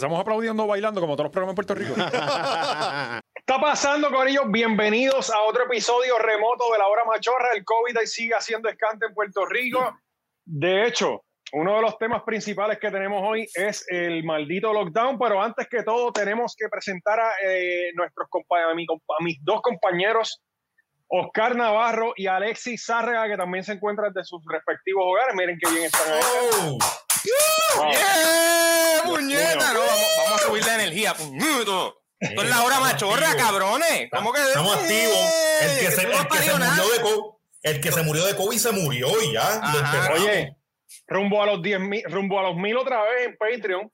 Empezamos aplaudiendo, bailando, como todos los programas en Puerto Rico. está pasando, con ellos? Bienvenidos a otro episodio remoto de la hora machorra. El COVID sigue haciendo escante en Puerto Rico. De hecho, uno de los temas principales que tenemos hoy es el maldito lockdown, pero antes que todo tenemos que presentar a, eh, nuestros a, mis dos compañeros, Oscar Navarro y Alexis Zárraga, que también se encuentran de sus respectivos hogares. Miren qué bien están ahí. Oh. ¡Yeah! ¡Puñeta! No, vamos, a subir la energía. ¡Puñeto! Esto es la hora machorra, cabrones. ¿Cómo que? Estamos activos. El que, se, el, que se murió de COVID, el que se murió de COVID se murió y ya. Oye, rumbo a los 10 mil, rumbo a los mil otra vez en Patreon.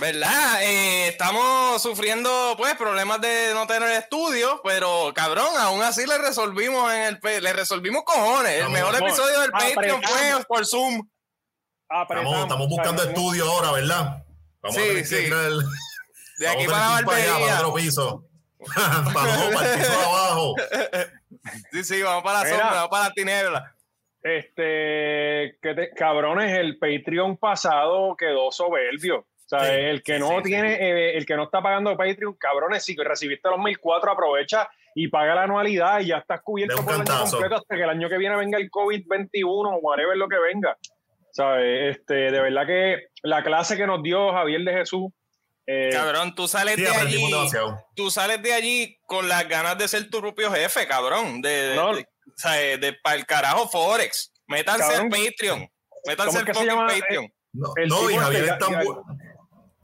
¿Verdad? Eh, estamos sufriendo pues problemas de no tener estudio, pero cabrón, aún así le resolvimos en el le resolvimos cojones. El mejor episodio del Patreon fue por Zoom. Estamos, estamos, buscando estudio ahora, ¿verdad? Vamos sí, a sí. El, de aquí para la barbería. Para otro piso. para, para el piso de abajo. Sí, sí, vamos para la sombra, vamos para la tiniebla. Este, que te, cabrones, el Patreon pasado quedó soberbio. O sea, el que no tiene, eh, el que no está pagando Patreon, cabrones, si recibiste los 1004, aprovecha y paga la anualidad y ya estás cubierto por el año completo hasta que el año que viene venga el COVID-21 o whatever lo que venga. ¿Sabes? Este, de verdad que la clase que nos dio Javier de Jesús. Eh, cabrón, tú sales de allí. Tú sales de allí con las ganas de ser tu propio jefe, cabrón. De, no, de, de, de para el carajo Forex. Métanse al Patreon. Métanse al Patreon. No, no y Javier es tan bueno.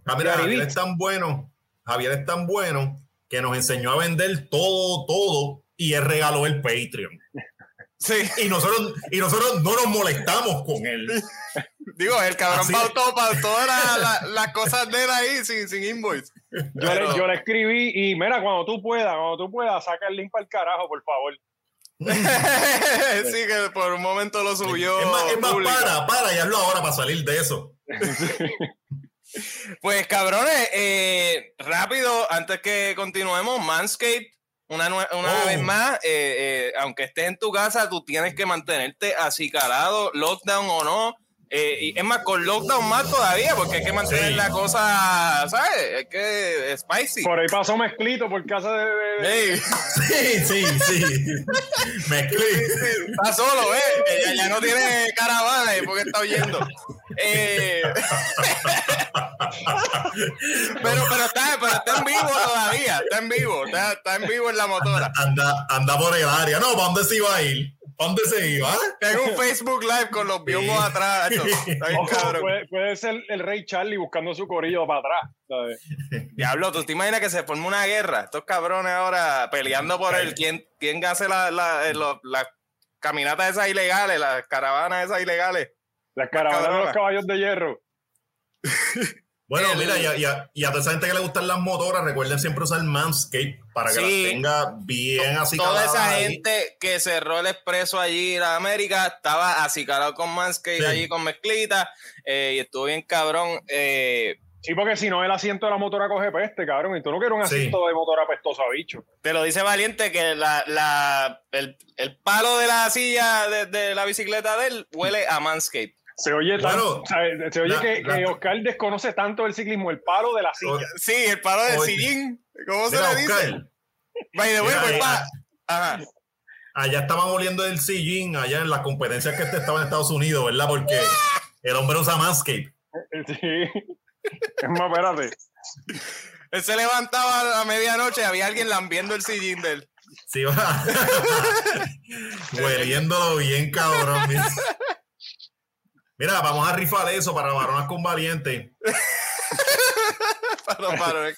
Javier es tan bueno. Javier es tan bueno que nos enseñó a vender todo, todo y él regaló el Patreon. Sí. Y nosotros, y nosotros no nos molestamos con él. Digo, el cabrón pautó, todas las cosas de él ahí sin, sin invoice. Yo, le, yo, le, escribí y mira, cuando tú puedas, cuando tú puedas, saca el link para el carajo, por favor. sí, que por un momento lo subió. Es más, es más para, para y hazlo ahora para salir de eso. pues cabrones, eh, rápido, antes que continuemos, Manscaped una, una oh. vez más, eh, eh, aunque estés en tu casa, tú tienes que mantenerte acicalado, lockdown o no. Eh, y es más, con lockdown más todavía, porque hay que mantener la cosa, ¿sabes? Es que es spicy. Por ahí pasó mezclito por casa de. Sí, sí, sí. Mezclito. Está solo, ¿eh? Ya, ya, no tiene caravana y porque está oyendo. Eh... pero, pero, está, pero está en vivo todavía, está en vivo, está, está en vivo en la motora. Anda, anda por el área. No, ¿para dónde se iba a ir? ¿Para dónde se iba? Tengo un Facebook Live con los biomos atrás. puede, puede, ser el rey Charlie buscando su corillo para atrás. Diablo, ¿tú te imaginas que se forma una guerra? Estos cabrones ahora peleando por el quién, quién hace las la, la, la caminatas esas ilegales, las caravanas esas ilegales. Las caravanas de los caballos de hierro. Bueno, mira, y a, y, a, toda esa gente que le gustan las motoras, recuerden siempre usar Manscape para que las tenga bien así Toda esa gente que cerró el expreso allí en América estaba acicalado con Manscape allí con mezclita eh, y estuvo bien cabrón. Eh, sí, porque si no el asiento de la motora coge peste, cabrón, y tú no quieres un asiento de motora pestosa, bicho. Te lo dice Valiente que la, la, el, el, palo de la silla de, de la bicicleta de él huele a Manscape. Se oye, se oye que, Oscar desconoce tanto el ciclismo, el palo de la silla. Sí, el palo del sillín. ¿Cómo se le dice? Vaya, pues, Ajá. Allá estaban oliendo el sillín, allá en las competencias que este estaba en Estados Unidos, ¿verdad? Porque el hombre usa Manscape. Sí. Es más, espérate. Él se levantaba a medianoche y había alguien lambiendo el sillín de él. Sí, va. Hueliéndolo bien, cabrón. Mira, vamos a rifar eso para varonas con valiente. para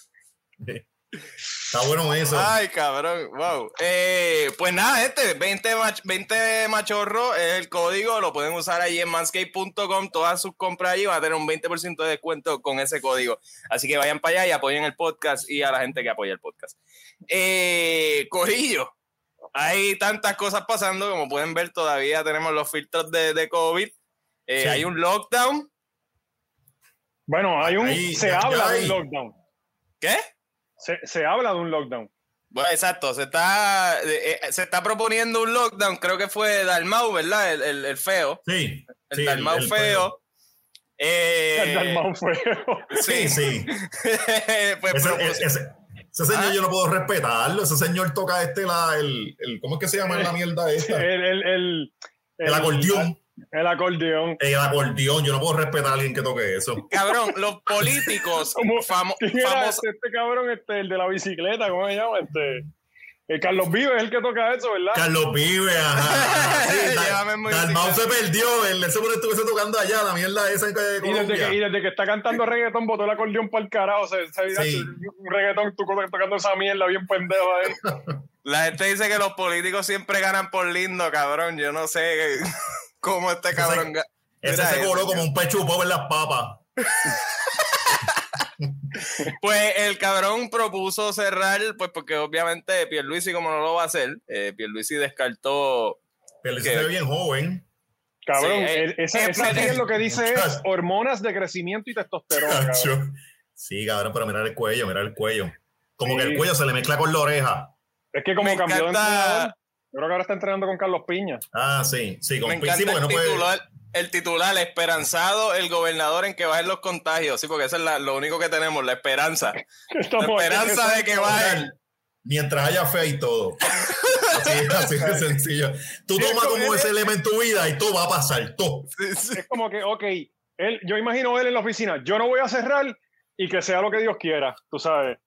Está bueno eso. Ay, cabrón. Wow. Eh, pues nada, este 20, 20 machorro es el código. Lo pueden usar ahí en manscape.com. Todas sus compras allí van a tener un 20% de descuento con ese código. Así que vayan para allá y apoyen el podcast y a la gente que apoya el podcast. Eh, Corillo. Hay tantas cosas pasando. Como pueden ver, todavía tenemos los filtros de, de COVID. Eh, hay un lockdown. Bueno, hay un. se habla de un lockdown. ¿Qué? Se, habla de un lockdown. Bueno, exacto, se está, eh, eh, se está proponiendo un lockdown, creo que fue Dalmau, ¿verdad? El, el, feo. Sí. El Dalmau feo, Eh, el fue. Sí, sí. pues, ese, señor ah. yo no puedo respetarlo. Ese señor toca este, la, el, el ¿cómo es que se llama la mierda esta? El, el, el, el acordeón. El acordeón. El acordeón. Yo no puedo respetar a alguien que toque eso. Cabrón, los políticos famosos. Este, este, cabrón, este, el de la bicicleta, ¿cómo se llama? Este. El Carlos Vive es el que toca eso, ¿verdad? Carlos Vive, ajá. Sí, se perdió, él se pone estuviese tocando allá, la mierda esa de y desde, que, y desde que está cantando reggaetón, botó el acordeón para el carajo. O sea, un reggaetón, tú tocando esa mierda bien pendejo ahí. La gente dice que los políticos siempre ganan por lindo, cabrón. Yo no sé cómo este cabrón. Ese, se cobró como un pechupo en las papas. pues el cabrón propuso cerrar, pues porque obviamente Pierluisi como no lo va a hacer, eh, Pierluisi descartó... Pierluisi se ve bien joven. Cabrón, eh, esa, es lo que dice es hormonas de crecimiento y testosterona. Sí, cabrón, pero mirar el cuello, mirar el cuello. Como que el cuello se le mezcla con la oreja. Es que como cambió de entrenador, yo creo que ahora está entrenando con Carlos Piña. Ah, sí, sí, con Piña. Sí, no puede el titular, esperanzado el gobernador en que bajen los contagios. Sí, porque eso es lo único que tenemos, la esperanza. la esperanza de que bajen. Mientras haya fe y todo. Así, de sencillo. Tú tomas como ese elemento tu vida y todo va a pasar, todo. Es como que, ok, él, yo imagino él en la oficina, yo no voy a cerrar y que sea lo que Dios quiera, tú sabes.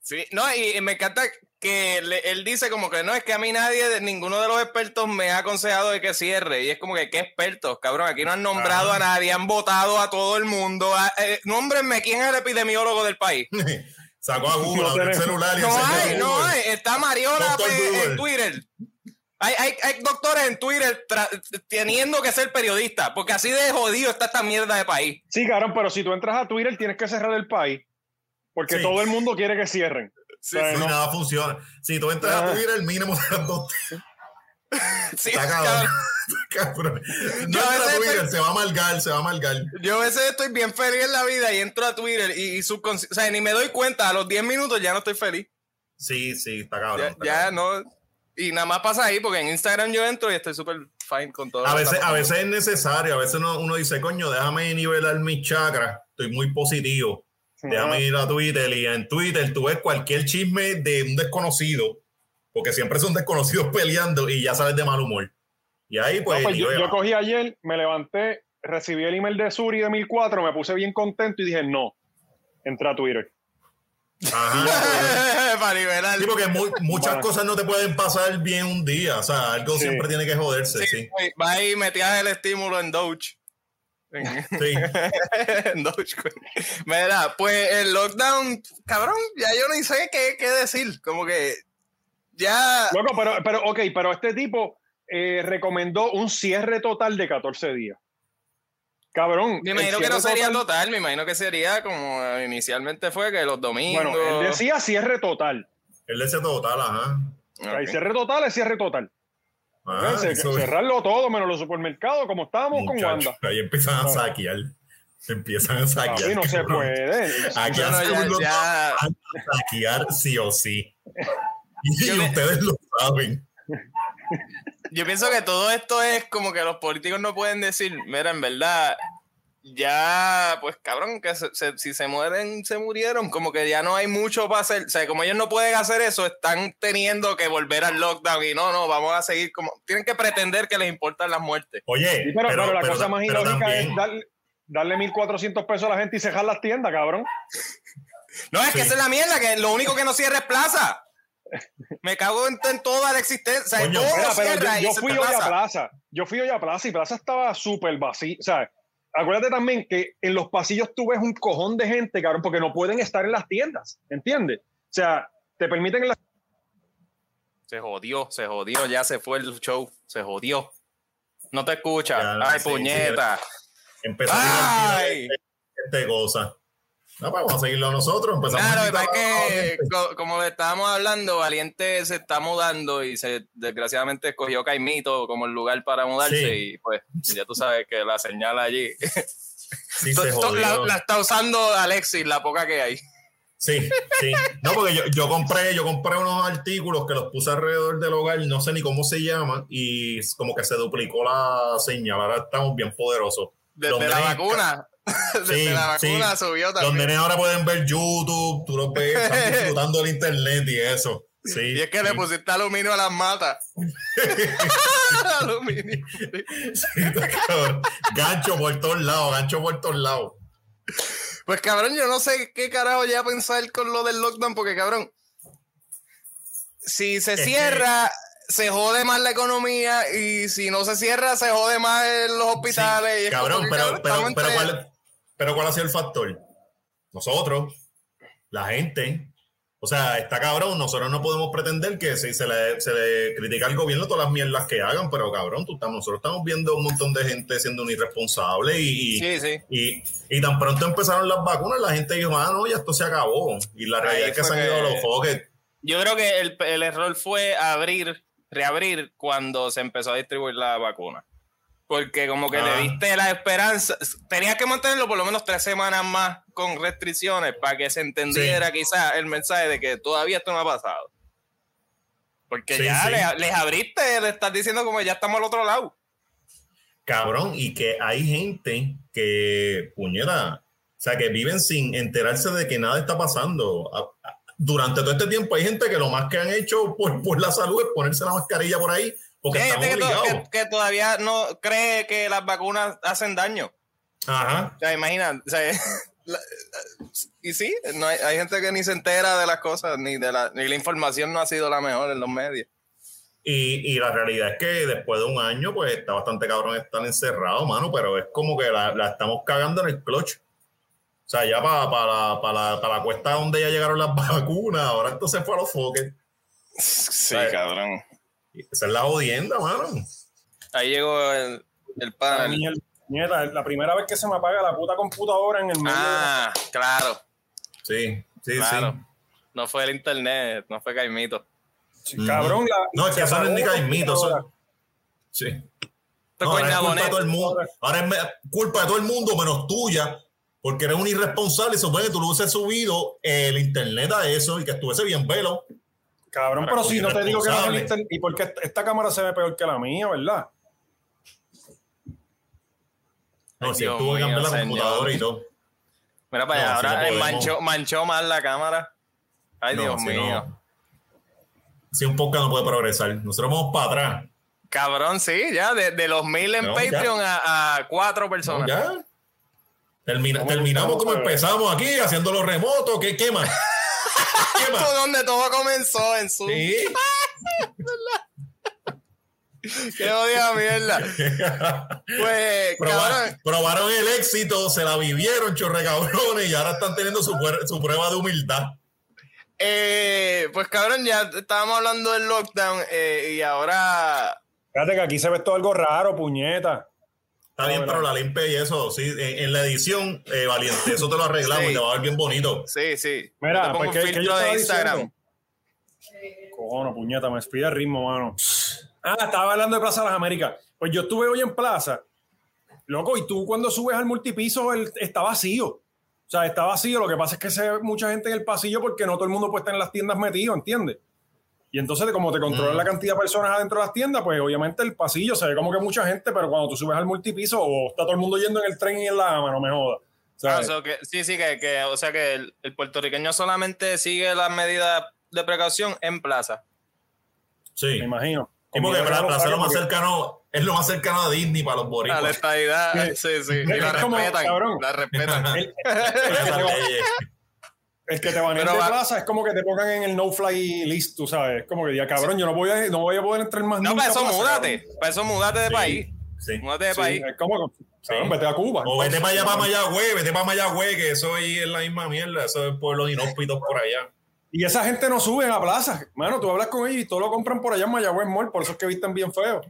Sí, no, y me encanta que él dice como que no, es que a mí nadie, ninguno de los expertos me ha aconsejado de que cierre. Y es como que, ¿qué expertos? Cabrón, aquí no han nombrado a nadie, han votado a todo el mundo. Ah, eh, nómbrenme quién es el epidemiólogo del país. Sacó a Google, el celular y No hay, no hay. Está Mariona en Twitter. Hay, hay, hay, doctores en Twitter teniendo que ser periodistas, porque así de jodido está esta mierda de país. Sí, cabrón, pero si tú entras a Twitter tienes que cerrar el país, porque todo el mundo quiere que cierren. Sí, nada funciona. Si tú entras a Twitter, el mínimo de las dos. Sí, cabrón. cabrón. No entra a Twitter, se va a amargar, se va a amargar. Yo a veces estoy bien feliz en la vida y entro a Twitter y, y o sea, ni me doy cuenta, a los 10 minutos ya no estoy feliz. Sí, sí, está cabrón. Ya, no. Y nada más pasa ahí, porque en Instagram yo entro y estoy súper fine con todo. A veces, a veces es necesario, a veces uno, uno dice, coño, déjame nivelar mis chakras, estoy muy positivo Déjame ir a Twitter y en Twitter tú ves cualquier chisme de un desconocido, porque siempre son desconocidos peleando y ya sabes de mal humor. Y ahí pues... pues yo, cogí ayer, me levanté, recibí el email de Suri de 1004, me puse bien contento y dije, no, entra a Twitter. Ajá. para liberar. Sí, porque muchas cosas no te pueden pasar bien un día. O sea, algo siempre tiene que joderse. Sí, Va ahí, metías el estímulo en Doge. Sí. Mira, pues el lockdown, cabrón, ya yo no sé qué, qué decir. Como que ya. Loco, pero, pero, ok, pero este tipo eh, recomendó un cierre total de 14 días. Cabrón. Me imagino que no sería total, me imagino que sería como inicialmente fue que los domingos. Bueno, él decía cierre total. Él decía total, ajá. Okay. cierre total es cierre total. Ah, cerrarlo todo menos los supermercados, como estábamos con Wanda. Ahí empiezan a ah. saquear. Empiezan a saquear. Así no se puede. Aquí no, ya, a saquear sí o sí. Y ustedes lo saben. Yo pienso que todo esto es como que los políticos no pueden decir, mira, en verdad, ya, pues cabrón, que si se mueren, se murieron. Como que ya no hay mucho para hacer. O sea, como ellos no pueden hacer eso, están teniendo que volver al lockdown y no, no, vamos a seguir como. Tienen que pretender que les importan las muertes. Oye, pero, la cosa más ilógica es darle, 1.400 pesos a la gente y cerrar las tiendas, cabrón. No, es que esa es la mierda, que lo único que no cierra es plaza. Me cago en, toda la existencia. yo, fui hoy a plaza. Yo fui hoy a plaza y plaza estaba súper vacía. O sea, acuérdate también que en los pasillos tú ves un cojón de gente, cabrón, porque no pueden estar en las tiendas, ¿entiendes? O sea, te permiten en las... Se jodió, se jodió, ya se fue el show, se jodió. No te escucha. Ay, puñeta. Empezó a este goza. No, pues, vamos a seguirlo nosotros. Empezamos claro, es que, como estábamos hablando, Valiente se está mudando y se desgraciadamente escogió Caimito como el lugar para mudarse y pues ya tú sabes que la señal allí sí, se la, la, está usando Alexis, la poca que hay. Sí, sí. No, porque yo, yo, compré, yo compré unos artículos que los puse alrededor del hogar, no sé ni cómo se llaman, y como que se duplicó la señal. Ahora estamos bien poderosos. Desde la vacuna. Desde la vacuna subió también. Los nenes ahora pueden ver YouTube, tú los ves, están disfrutando el internet y eso. Sí, y es que le pusiste aluminio a las matas. aluminio. gancho por todos lados, gancho por todos lados. Pues cabrón, yo no sé qué carajo ya pensar con lo del lockdown, porque cabrón, si se cierra, se jode más la economía y si no se cierra, se jode más los hospitales. cabrón, pero, pero, pero, ¿cuál, pero ¿cuál ha sido el factor? Nosotros, la gente. O sea, está cabrón, nosotros no podemos pretender que si se le, se le critica al gobierno todas las mierdas que hagan, pero cabrón, tú, nosotros estamos viendo un montón de gente siendo un irresponsable y, y, y, tan pronto empezaron las vacunas, la gente dijo, ah, no, ya esto se acabó. Y la realidad es que se han ido los foques. Yo creo que el, el error fue abrir reabrir cuando se empezó a distribuir la vacuna. Porque como que le ah. diste la esperanza, tenías que mantenerlo por lo menos tres semanas más con restricciones para que se entendiera quizás el mensaje de que todavía esto no ha pasado. Porque ya les, abriste, le estás diciendo como ya estamos al otro lado. Cabrón, y que hay gente que, puñera, o sea, que viven sin enterarse de que nada está pasando durante todo este tiempo hay gente que lo más que han hecho por, por la salud es ponerse la mascarilla por ahí. Porque hay gente que, todavía no cree que las vacunas hacen daño. Ajá. O sea, imagina, y sí, no hay, gente que ni se entera de las cosas, ni de la, ni la información no ha sido la mejor en los medios. Y, y, la realidad es que después de un año, pues está bastante cabrón estar encerrado, mano, pero es como que la, la estamos cagando en el clutch. O sea, ya para, para, para, para la cuesta donde ya llegaron las vacunas, ahora esto se fue a los foques. Sí, cabrón. Esa es la jodienda, mano. Ahí llegó el, el panel. Nieta, la primera vez que se me apaga la puta computadora en el medio. Ah, claro. Sí, sí, claro. sí. No fue el internet, no fue Caimito. Cabrón, la, No, es que eso no es ni Caimito. Eso... Sí. No, ahora es culpa de todo el mundo. Ahora es culpa de todo el mundo menos tuya porque eres un irresponsable. Supone que tú lo hubiese subido el internet a eso y que estuviese bien velo. Cabrón, pero si no te digo que no es el internet. ¿Y porque esta cámara se ve peor que la mía, verdad? No, si tuvo que cambiar la computadora y todo. Mira para allá, ahora manchó, manchó más la cámara. Ay, Dios mío. Si un poco no puede progresar. Nosotros vamos para atrás. Cabrón, sí, ya, de, de los mil en Patreon a, a, cuatro personas. ya terminamos como empezamos aquí, haciendo los remotos. ¿Qué, qué más? ¿Qué más? donde todo comenzó en su. Sí. Qué odia mierda. Pues, probaron, el éxito, se la vivieron, chorre cabrones, y ahora están teniendo su, su prueba de humildad. Eh, pues cabrón, ya estábamos hablando del lockdown eh, y ahora. Fíjate que aquí se ve todo algo raro, puñeta. Está bien, pero la limpia y eso, sí, en, la edición, eh, Valiente, eso te lo arreglamos y te va a ver bien bonito. Sí, sí. Mira, pues que, que yo de Instagram. Cojono, puñeta, me despide el ritmo, mano. Ah, estaba hablando de Plaza de las Américas. Pues yo estuve hoy en Plaza, loco, y tú cuando subes al multipiso está vacío. O sea, está vacío. Lo que pasa es que se ve mucha gente en el pasillo porque no todo el mundo puede estar en las tiendas metido, ¿entiendes? Y entonces, como te controlan la cantidad de personas adentro de las tiendas, pues obviamente el pasillo se ve como que mucha gente, pero cuando tú subes al multipiso, o está todo el mundo yendo en el tren y en la ama, no me jodas. Ah, que, sí, sí, que, o sea que el, puertorriqueño solamente sigue las medidas de precaución en plaza. Sí. Me imagino. Como que la plaza es lo más cercano, es lo más cercano a Disney para los boricuas. A la estadidad, sí, sí. Y la respetan, la respetan. El que te van a de plaza es como que te pongan en el no-fly list, tú sabes. Es como que diga, cabrón, yo no voy a, no voy a poder entrar más No, para eso múdate. Para eso múdate de país. Sí. Múdate de país. Es como, cabrón, vete a Cuba. O vete para allá, para Mayagüez, vete para Mayagüez, que eso ahí es la misma mierda. Eso es pueblo inhóspitos por allá. Y esa gente no sube a la plaza. Mano, tú hablas con ellos y todo lo compran por allá en Mayagüez Mall, por eso es que visten bien feo.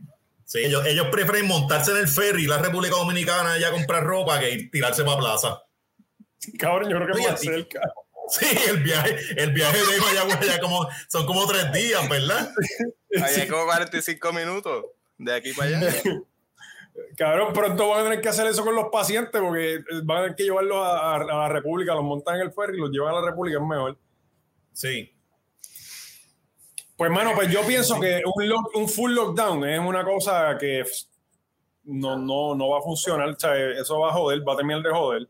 Sí, ellos, ellos prefieren montarse en el ferry y la República Dominicana ya a comprar ropa que tirarse para plaza. Cabrón, yo creo que es más cerca. Sí, el viaje, el viaje de Mayagüez ya como, son como tres días, ¿verdad? Ahí hay como 45 minutos de aquí para allá. Cabrón, pronto van a tener que hacer eso con los pacientes porque van a tener que llevarlos a, la República, los montan en el ferry y los llevan a la República, es mejor. Sí. Pues, mano, pues yo pienso que un, un full lockdown es una cosa que no, no, no va a funcionar. O sea, eso va a joder, va a terminar de joder.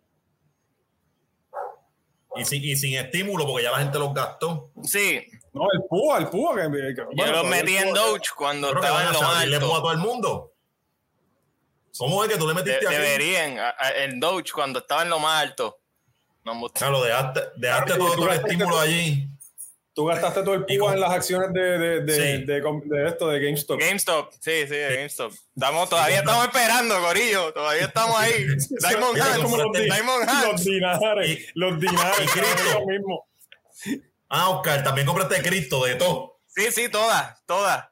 Y sin, y sin estímulo, porque ya la gente los gastó. Sí. No, el púa, el púa. Que, Yo los metí en Doge cuando estaba en lo más ¿Le púa a todo el mundo? ¿Cómo es que tú le metiste de, Deberían, en Doge cuando estaba en lo más alto. No, claro, dejaste, dejaste todo, el estímulo allí. Tú gastaste todo el púa en las acciones de, de, de, de, esto, de GameStop. GameStop, sí, sí, de GameStop. Estamos, todavía estamos esperando, Corillo. Todavía estamos ahí. Diamond Hands. Como los, Diamond Hands. Los dinares. los dinares. Cristo. mismo. Ah, Oscar, también compraste Cristo de todo. Sí, sí, todas, todas.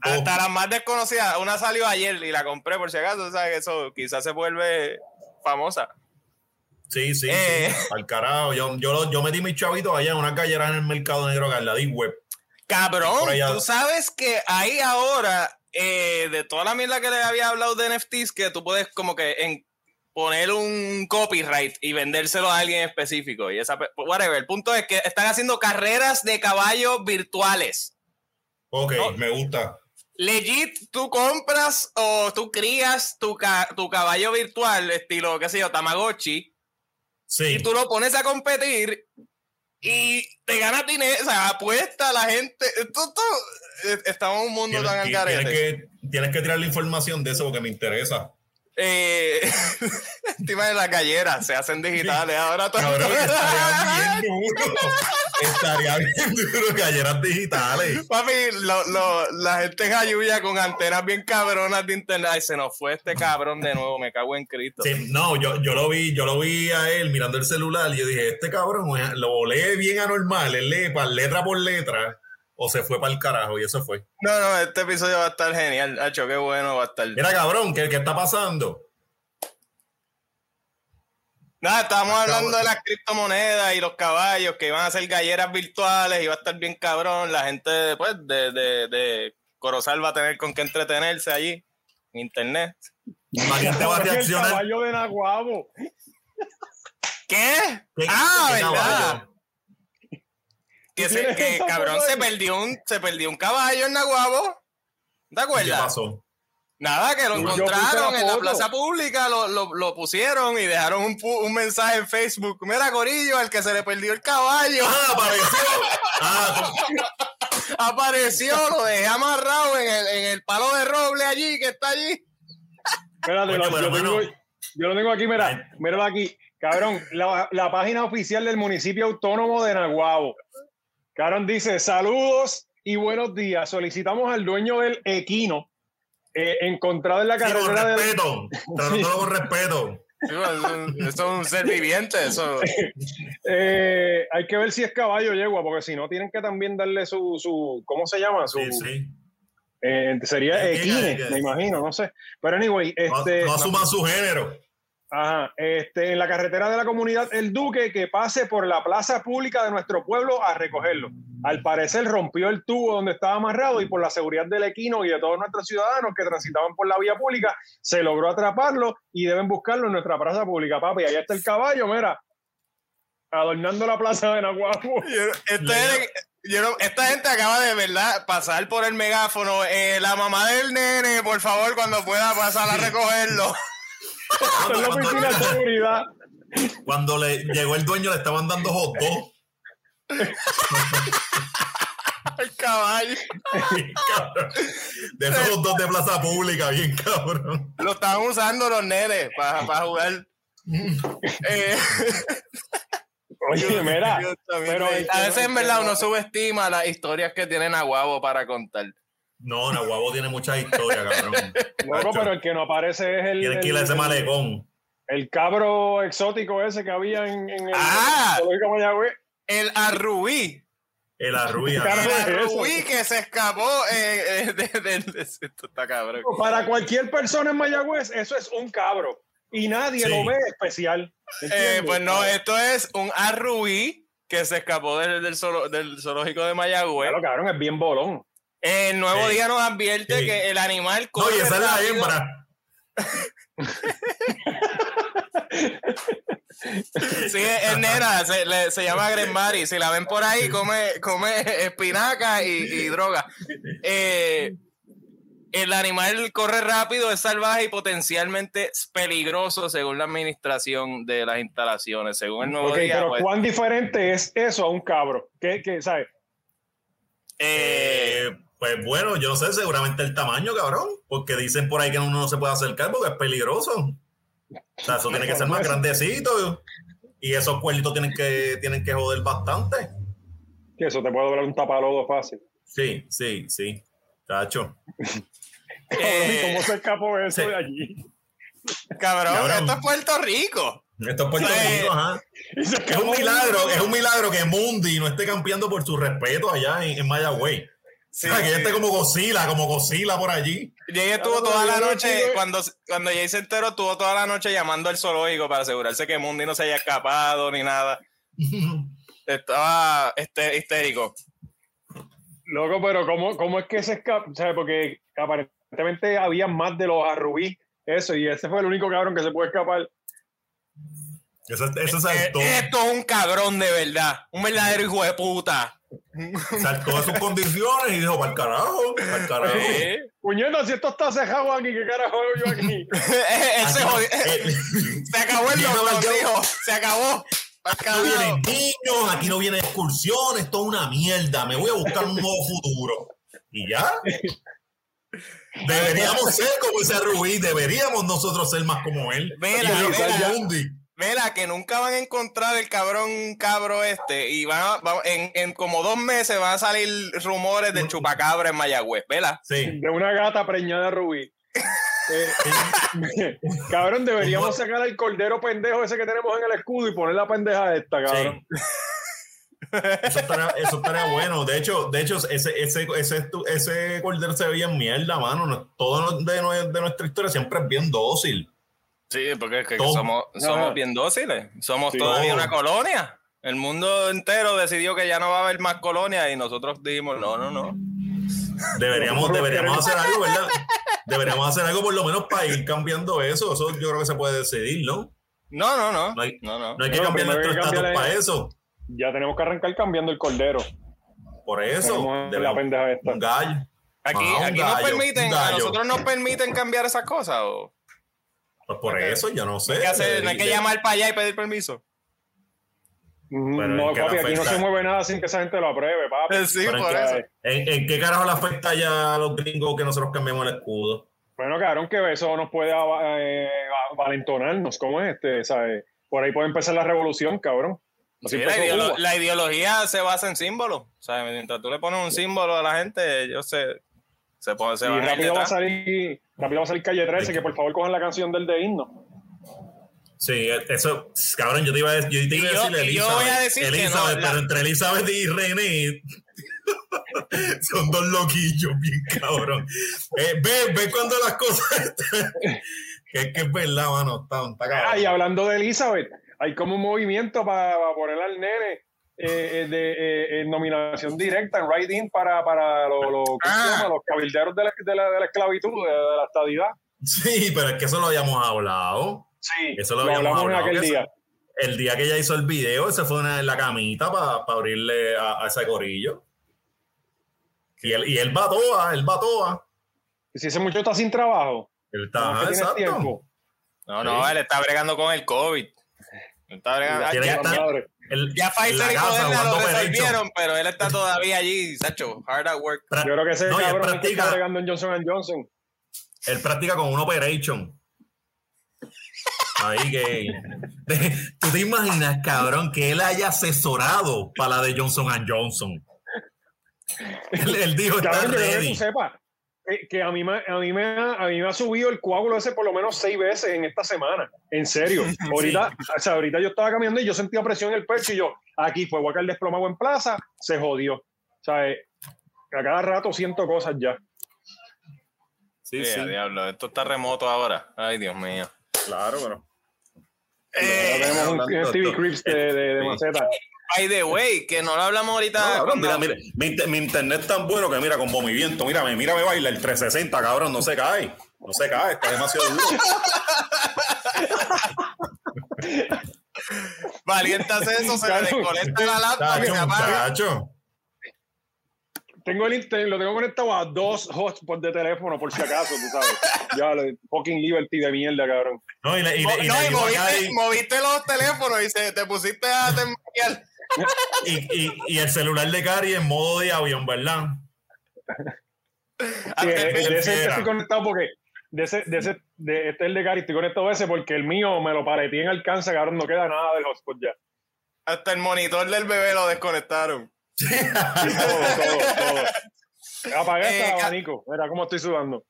Hasta las más desconocidas. Una salió ayer y la compré por si acaso. O sea, que eso quizás se vuelve famosa. Sí, sí, eh. al carajo. Yo, yo, yo metí mis chavitos allá en una gallera en el mercado negro la Deep Web. Cabrón, tú sabes que ahí ahora, eh, de toda la mierda que le había hablado de NFTs, que tú puedes como que en, poner un copyright y vendérselo a alguien específico. Y esa, whatever. El punto es que están haciendo carreras de caballos virtuales. Ok, me gusta. Legit, tú compras o tú crías tu, tu caballo virtual, estilo, qué sé yo, Tamagotchi y tú lo pones a competir y te ganas dinero, o sea, apuesta a la gente. Esto, estamos en un mundo tan al Tienes que, tienes que tirar la información de eso porque me interesa. Eh, encima de la gallera se hacen digitales ahora todo. estaría bien duro. estaría bien duro galleras digitales. Papi, la gente jayuya con antenas bien cabronas de internet. Ay, se nos fue este cabrón de nuevo, me cago en Cristo. no, yo, yo lo vi, yo lo vi a él mirando el celular y yo dije, este cabrón lo lee bien anormal, él lee letra por letra o se fue para el carajo y eso fue. No, no, este episodio va a estar genial, Hacho, qué bueno va a estar. Mira, cabrón, ¿qué, qué está pasando? Nada, estábamos hablando de las criptomonedas y los caballos que iban a ser galleras virtuales y va a estar bien cabrón. La gente después pues, de, de, de Corozal va a tener con qué entretenerse allí en internet. te va a reaccionar. El caballo de Naguabo. ¿Qué? Ah, ¿verdad? Que, cabrón se perdió un se perdió un caballo en Naguabo. ¿Te acuerdas? ¿Qué pasó? Nada, que lo encontraron en la plaza pública, lo, lo, lo pusieron y dejaron un, un, mensaje en Facebook. Mira, Corillo, al que se le perdió el caballo. Ah, apareció. Ah, apareció, lo dejé amarrado en el, en el palo de roble allí, que está allí. Espérate, yo, tengo, yo, lo tengo aquí, mira, míralo aquí. Cabrón, la, la página oficial del municipio autónomo de Naguabo. Karen dice, saludos y buenos días. Solicitamos al dueño del equino eh, encontrado en la carretera sí, con respeto, con respeto. Eso es un ser viviente, eso. Eh, hay que ver si es caballo o yegua, porque si no tienen que también darle su, su ¿cómo se llama? Su, sí, sí. Eh, sería equine, me imagino, no sé. Pero anyway, este, no, asuma su género. Ajá, este, en la carretera de la comunidad El Duque que pase por la plaza pública de nuestro pueblo a recogerlo. Al parecer rompió el tubo donde estaba amarrado y por la seguridad del equino y de todos nuestros ciudadanos que transitaban por la vía pública, se logró atraparlo y deben buscarlo en nuestra plaza pública, papi. Allá está el caballo, mira, adornando la plaza de Nahuatl. Este esta gente acaba de verdad pasar por el megáfono. Eh, la mamá del nene, por favor, cuando pueda pasar a recogerlo. Cuando le llegó el dueño, le estaban dando hot El caballo. De esos dos de plaza pública, bien cabrón. Lo estaban usando los nenes para, jugar. Eh, Oye, mira, pero a veces en verdad uno subestima las historias que tienen Aguabo para contar. No, Nahuabo tiene muchas historias, cabrón. No, pero el que no aparece es el. Tiene que ir a ese malecón. El cabro exótico ese que había en, en el. ¡Ah! El arrubí. El arrubí. El arrubí que se escapó eh, eh, de, Esto está cabrón. Para cualquier persona en Mayagüez, eso es un cabro. Y nadie lo ve especial. Eh, pues no, esto es un arrubí que se escapó del, del, zoológico de Mayagüez. Claro, cabrón, es bien bolón. El nuevo día nos advierte que el animal corre. No, esa es la hembra. sí, es negra, se, se llama Grenmari. Si la ven por ahí, come, come espinaca y, droga. Eh, el animal corre rápido, es salvaje y potencialmente peligroso según la administración de las instalaciones. Según el nuevo día, Pero pues ¿cuán diferente es eso a un cabro? ¿Qué, qué sabes? Eh, pues bueno, yo no sé, seguramente el tamaño, cabrón, porque dicen por ahí que uno no se puede acercar porque es peligroso. O sea, eso tiene que ser más grandecito y esos cuernitos tienen que, tienen que joder bastante. Que eso te puede doblar un tapalodo fácil. Sí, sí, sí. Cacho. Eh, ¿Cómo se escapó eso de allí? Cabrón, esto es Puerto Rico. Esto es Puerto Rico, ajá. Es un milagro, es un milagro que Mundi no esté campeando por su respeto allá en, en Mayagüey. Sí, que esté como Godzilla, como Godzilla por allí. Jay estuvo toda la noche, cuando, cuando Jay se enteró, estuvo toda la noche llamando al zoológico para asegurarse que Mundi no se haya escapado ni nada. Estaba este, histérico. Loco, pero ¿cómo, cómo es que se escapa? O sea, porque aparentemente había más de los arrubí, eso, y ese fue el único cabrón que se puede escapar. Eso, eso saltó. Esto es un cabrón de verdad, un verdadero hijo de puta. Saltó a sus condiciones y dijo, para el carajo, para el carajo. Puñeta, si esto está cejado aquí, ¿qué carajo hago yo aquí? se acabó el dijo, se acabó. Aquí no vienen niños, aquí no vienen excursiones, todo una mierda. Me voy a buscar un nuevo futuro. Y ya. Deberíamos ser como ese Rubí, deberíamos nosotros ser más como él. Mira, mira, que nunca van a encontrar el cabrón cabro este y van, en, en, como dos meses van a salir rumores de chupacabra en Mayagüez, ¿vela? Sí. De una gata preñada de Rubí. Eh, cabrón, deberíamos sacar al cordero pendejo ese que tenemos en el escudo y poner la pendeja esta, cabrón. Eso estaría, bueno. De hecho, de hecho ese, ese, ese, ese cordero se veía en mierda, mano. Todo de, de nuestra historia siempre es bien dócil. Sí, porque es que somos, somos bien dóciles. Somos todavía una colonia. El mundo entero decidió que ya no va a haber más colonias y nosotros dijimos, no, no, no. Deberíamos, deberíamos hacer algo, ¿verdad? Deberíamos hacer algo por lo menos para ir cambiando eso. Eso yo creo que se puede decidir, ¿no? No, no, no. No hay, no, no. hay que cambiar nuestro estatus para eso. Ya tenemos que arrancar cambiando el cordero. Por eso. De la pendeja esta. Un gallo. Aquí, aquí nos permiten, a nosotros nos permiten cambiar esas cosas. ¿o? Pues por eso, yo no sé. no hay que llamar para allá y pedir permiso. no, papi, aquí no se mueve nada sin que esa gente lo apruebe, papi. Sí, por eso. ¿en, qué carajo le afecta ya a los gringos que nosotros cambiemos el escudo? Bueno, cabrón, que eso nos puede eh, valentonarnos. ¿Cómo es este? ¿sabes? Por ahí puede empezar la revolución, cabrón. la, ideología se basa en símbolos. O sea, mientras tú le pones un símbolo a la gente, yo sé, se, pone, se y rápido va a salir rápido va a salir Calle 13 que por favor cojan la canción del de himno Sí, eso, cabrón, yo te iba a, yo te iba a decir Elizabeth, yo voy a decir Elizabeth, pero entre Elizabeth y René son dos loquillos bien cabrón. Eh, ve, ve cuando las cosas que es que es verdad, mano, está, está cabrón. Ah, y hablando de Elizabeth, hay como un movimiento para, poner al nene eh, eh, de nominación directa en writing para, para ah. los cabilderos de la, de la, de la esclavitud, de, la estadidad. Sí, pero es que eso lo habíamos hablado. Sí, eso lo, habíamos hablado. aquel día. El día que ella hizo el video, ese fue en la camita para abrirle a, ese corillo. Y él, y él va toa, él va toa. ¿Y si ese muchacho está sin trabajo? Él está, no, exacto. No, no, él está bregando con el COVID. Está bregando. Ya, el, ya Pfizer y Moderna lo resolvieron, pero él está todavía allí, Sacho, hard at work. Yo creo que ese no, cabrón practica, está bregando en Johnson Johnson. Él practica con un operation. Ahí que. ¿Tú te imaginas, cabrón, que él haya asesorado para la de Johnson Johnson? Él, dijo, está ready. sepa, que, a, mí me, a, mí me ha, a mí me ha subido el coágulo ese por lo menos seis veces en esta semana. En serio. Ahorita, o sea, ahorita yo estaba caminando y yo sentía presión en el pecho y yo, aquí fue el desplomado en plaza, se jodió. O sea, eh, a cada rato siento cosas ya. Sí, sí. Diablo, esto está remoto ahora. Ay, Dios mío. Claro, pero. Eh, tenemos un TV Crips de, de, de maceta. By the way, que no lo hablamos ahorita. mira, mira, mi, internet es tan bueno que mira, con movimiento, mírame, mírame baila el 360, cabrón, no se cae. No se cae, está demasiado duro. Valiente hace eso, se le desconecta la laptop y se apaga. tengo el internet, lo tengo conectado a dos hotspots de teléfono por si acaso, tú sabes. Ya, lo fucking Liberty de mierda, cabrón. No, y, le, y, no, y, moviste, moviste, los teléfonos y se, te pusiste a y, y, y, el celular de Cari en modo de avión, ¿verdad? Sí, de ese estoy conectado porque de ese, de ese, de este es el de Cari, estoy conectado a ese porque el mío me lo paretí en alcance, cabrón, no queda nada del hotspot ya. Hasta el monitor del bebé lo desconectaron. todo, todo, todo. Apagué eh, el abanico. Mira cómo estoy sudando.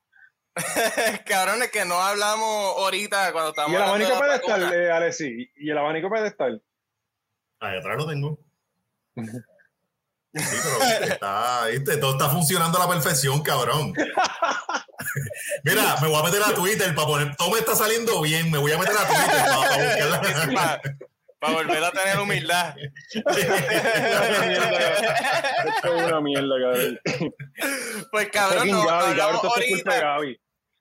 Cabrón, es que no hablamos ahorita cuando estábamos. ¿Y el abanico pedestal, eh, Alexi? ¿Y el abanico pedestal? Ahí atrás lo tengo. Sí, pero está, ¿viste? todo está funcionando a la perfección, cabrón. Mira, me voy a meter a Twitter para poner, todo me está saliendo bien, me voy a meter a Twitter para, buscar para volver a tener humildad. Esto es una mierda, cabrón. Pues cabrón, no, Gaby, cabrón, ahorita.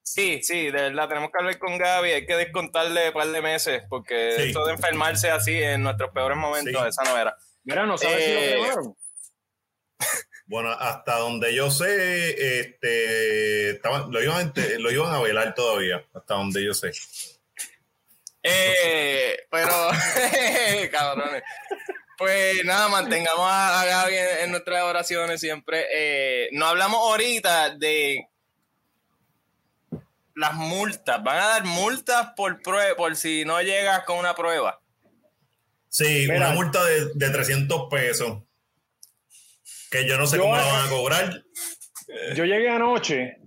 Sí, sí, de verdad, tenemos que hablar con Gaby, hay que descontarle un par de meses, porque sí. esto de enfermarse así en nuestros peores momentos, esa no era. Mira, no sabes si lo. Eh, bueno, hasta donde yo sé, este, estaban, lo, iban, lo iban a velar todavía, hasta donde yo sé. Eh, pero, cabrones. Pues nada, mantengamos a, Gaby en, nuestras oraciones siempre. Eh, no hablamos ahorita de las multas. Van a dar multas por prueba, por si no llegas con una prueba. Sí, una multa de, de, 300 pesos. Que yo no sé cómo la van a cobrar. Yo llegué anoche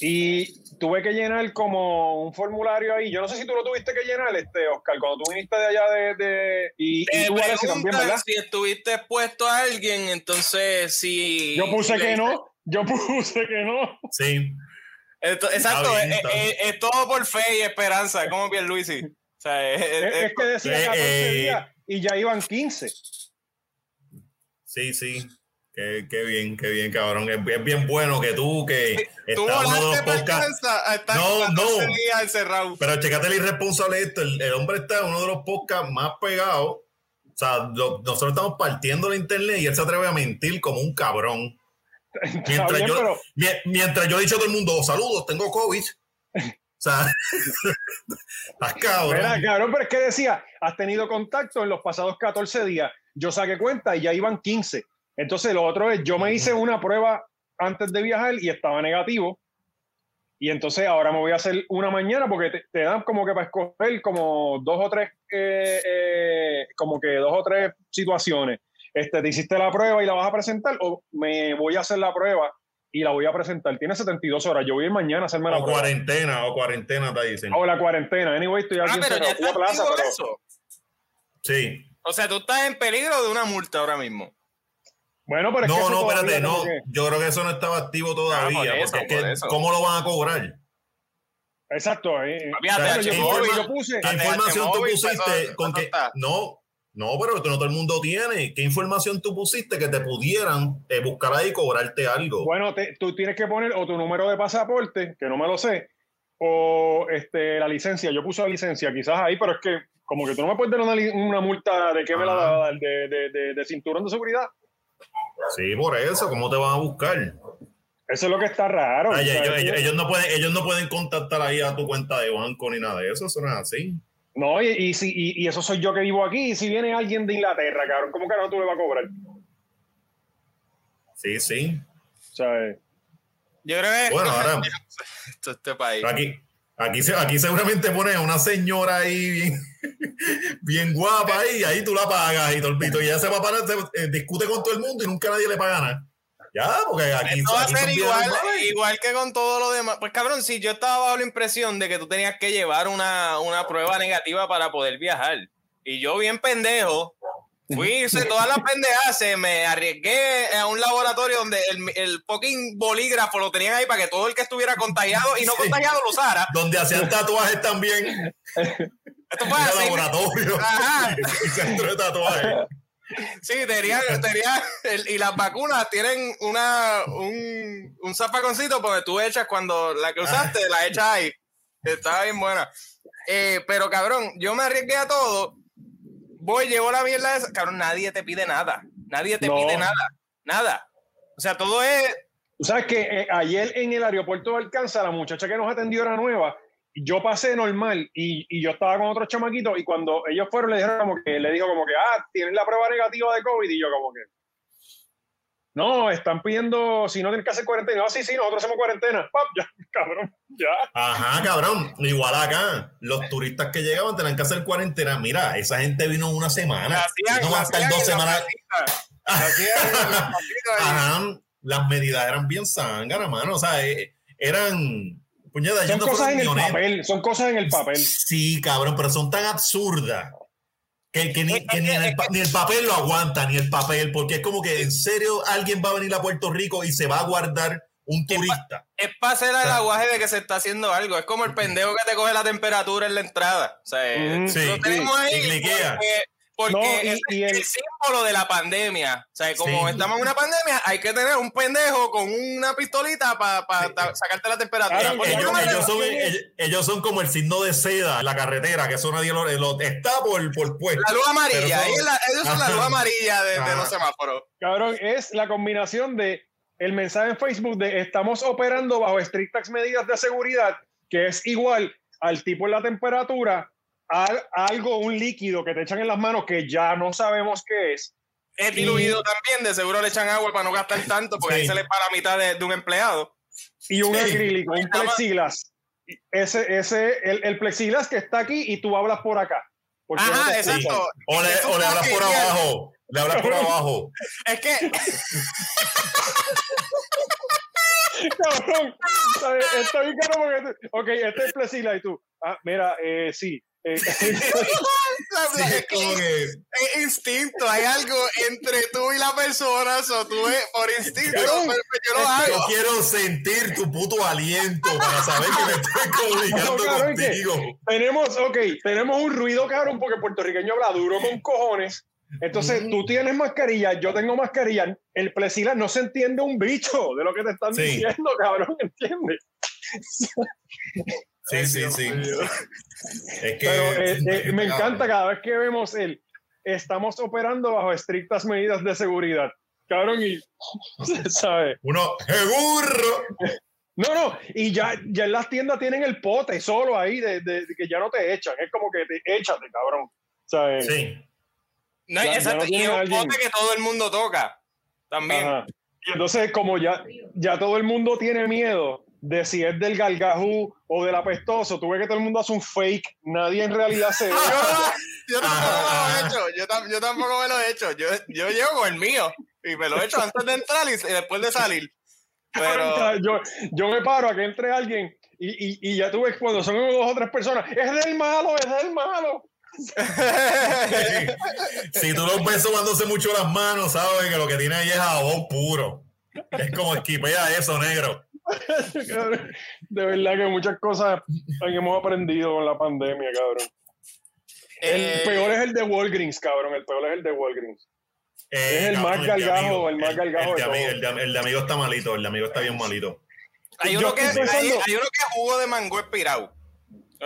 y tuve que llenar como un formulario ahí. Yo no sé si tú lo tuviste que llenar, este, Oscar, cuando tú viniste de allá de. de y, y tú también, ¿verdad? Si estuviste expuesto a alguien, entonces sí. Yo puse que no. Yo puse que no. Sí. Exacto, es, todo por fe y esperanza, como bien Luisi. O sea, es, que decía 14 eh, días y ya iban 15. Sí, sí. Qué, qué, bien, qué bien, cabrón. Es, bien bueno que tú, que tú uno de los No, no. Pero checate el irresponsable esto. El, hombre está en uno de los podcasts más pegados. O sea, nosotros estamos partiendo la internet y él se atreve a mentir como un cabrón. Mientras, yo, mientras yo he dicho a todo el mundo, saludos, tengo COVID. O sea, estás cabrón. Mira, cabrón, pero es que decía, has tenido contacto en los pasados 14 días. Yo saqué cuenta y ya iban 15. Entonces, lo otro es, yo me hice una prueba antes de viajar y estaba negativo. Y entonces ahora me voy a hacer una mañana porque te, dan como que para escoger como dos o tres, eh, eh, como que dos o tres situaciones. Este, te hiciste la prueba y la vas a presentar o me voy a hacer la prueba y la voy a presentar. Tiene 72 horas. Yo voy a ir mañana a hacerme la o cuarentena, o cuarentena te dicen. O la cuarentena. Anyway, estoy aquí ah, pero ya plaza, pero... Sí. O sea, tú estás en peligro de una multa ahora mismo. Bueno, pero es no, no, espérate, no. Yo creo que eso no estaba activo todavía. Ah, porque ¿Cómo lo van a cobrar? Exacto. Eh. ¿Qué, información tú pusiste? Con que, no, no, pero no todo el mundo tiene. ¿Qué información tú pusiste que te pudieran eh, buscar ahí y cobrarte algo? Bueno, tú tienes que poner o tu número de pasaporte, que no me lo sé, o este, la licencia. Yo puse la licencia, quizás ahí, pero es que como que tú no me puedes dar una, multa de que me la da de, de, de cinturón de seguridad. Sí, por eso, ¿cómo te van a buscar? Eso es lo que está raro. ellos, no pueden, ellos no pueden contactar ahí a tu cuenta de banco ni nada de eso, eso no es así. No, y, y, y, eso soy yo que vivo aquí. Y si viene alguien de Inglaterra, cabrón, ¿cómo carajo tú le vas a cobrar? Sí, sí. ¿Sabes? Yo creo que. Bueno, ahora. este país. Aquí, Aquí, aquí seguramente pones a una señora ahí bien, bien guapa ahí, y ahí tú la pagas y todo y ella se va a parar, se, eh, discute con todo el mundo y nunca nadie le paga nada. Ya, porque aquí. va a ser igual, igual que con todo lo demás. Pues cabrón, si yo estaba bajo la impresión de que tú tenías que llevar una, una prueba negativa para poder viajar. Y yo, bien pendejo, Fui, hice todas las pendejas, me arriesgué a un laboratorio donde el, el fucking bolígrafo lo tenían ahí para que todo el que estuviera contagiado y no contagiado lo usara. Donde hacían tatuajes también. Esto fue así. laboratorio. Ajá. centro de tatuajes. Sí, y las vacunas tienen una, un, un zafaconcito porque tú echas cuando la que usaste, la echas ahí. Estaba bien buena. Eh, pero cabrón, yo me arriesgué a todo voy, llevo la mierda esa. Cabrón, nadie te pide nada. Nadie te pide nada. Nada. O sea, todo es. Tú sabes que eh, ayer en el aeropuerto de Alcanza, la muchacha que nos atendió era nueva. Yo pasé normal y, y yo estaba con otro chamaquito y cuando ellos fueron le dijeron como que, le dijo como que, ah, tienen la prueba negativa de COVID y yo como que, no, están pidiendo, si no tienen que hacer cuarentena. Ah, sí, sí, nosotros hacemos cuarentena. ¡Pap! Ya, cabrón, ya. Ajá, cabrón. Igual acá, los turistas que llegaban tenían que hacer cuarentena. Mira, esa gente vino una semana. no va a estar dos semanas. Ajá, las medidas eran bien zánganas, mano. O sea, eh, eran. Puñada, son cosas en el papel, son cosas en el papel. Sí, cabrón, pero son tan absurdas que, ni, el, papel lo aguanta, ni el papel, porque es como que en serio alguien va a venir a Puerto Rico y se va a guardar un turista. Es para hacer el aguaje de que se está haciendo algo. Es como el pendejo que te coge la temperatura en la entrada. O sea, sí, lo tenemos ahí porque es el, símbolo de la pandemia. O sea, como estamos en una pandemia, hay que tener un pendejo con una pistolita para sacarte la temperatura. ellos, son, como el signo de seda en la carretera, que eso nadie lo, está por, por puesto. La luz amarilla, ellos son la luz amarilla de, de los semáforos. Cabrón, es la combinación de el mensaje en Facebook de estamos operando bajo estrictas medidas de seguridad, que es igual al tipo en la temperatura algo, un líquido que te echan en las manos que ya no sabemos qué es. Es diluido también, de seguro le echan agua para no gastar tanto, porque ahí se le para la mitad de, un empleado. Y un acrílico, un plexiglas. Ese, ese, el, el, plexiglas que está aquí y tú hablas por acá. Ajá, exacto. O le, o le hablas por abajo. Le hablas por abajo. Es que. Cabrón, está bien caro porque. Ok, este es plexiglas y tú. Ah, mira, eh, sí, eh, es, instinto, hay algo entre tú y la persona, o tú por instinto, yo lo hago. Yo quiero sentir tu puto aliento para saber que me estoy comunicando contigo. tenemos, ok, tenemos un ruido cabrón porque el puertorriqueño habla duro con cojones. Entonces, tú tienes mascarilla, yo tengo mascarilla, el plesila no se entiende un bicho de lo que te están diciendo, cabrón, ¿entiendes? Sí, sí, sí. Es que Pero eh, eh, me encanta cada vez que vemos el estamos operando bajo estrictas medidas de seguridad. Cabrón, y ¿sabe? Uno, ¡seguro! No, no, y ya, ya en las tiendas tienen el pote solo ahí de, de, que ya no te echan. Es como que te échate, cabrón. ¿sabes? Sí. No, exacto, y es un pote que todo el mundo toca. También. Y entonces, como ya, ya todo el mundo tiene miedo de si es del gargajú o del apestoso, tú ves que todo el mundo hace un fake, nadie en realidad se... yo, tampoco me lo he hecho, yo, tampoco me lo he hecho, yo, yo llevo con el mío y me lo he hecho antes de entrar y, después de salir. Pero... Yo, yo me paro a que entre alguien y, y, y ya tú ves cuando son dos o tres personas, es del malo, es del malo. si tú los ves tomándose mucho las manos, sabes que lo que tiene ahí es jabón puro. Es como esquipea eso, negro. de verdad que muchas cosas hemos aprendido con la pandemia, cabrón. El eh, peor es el de Walgreens, cabrón. El peor es el de Walgreens. Eh, es el más galgajo, el más galgajo. El, de, el, el de amigo está malito, el de amigo está bien malito. Hay uno, que, hay, uno que jugo de mango espirado.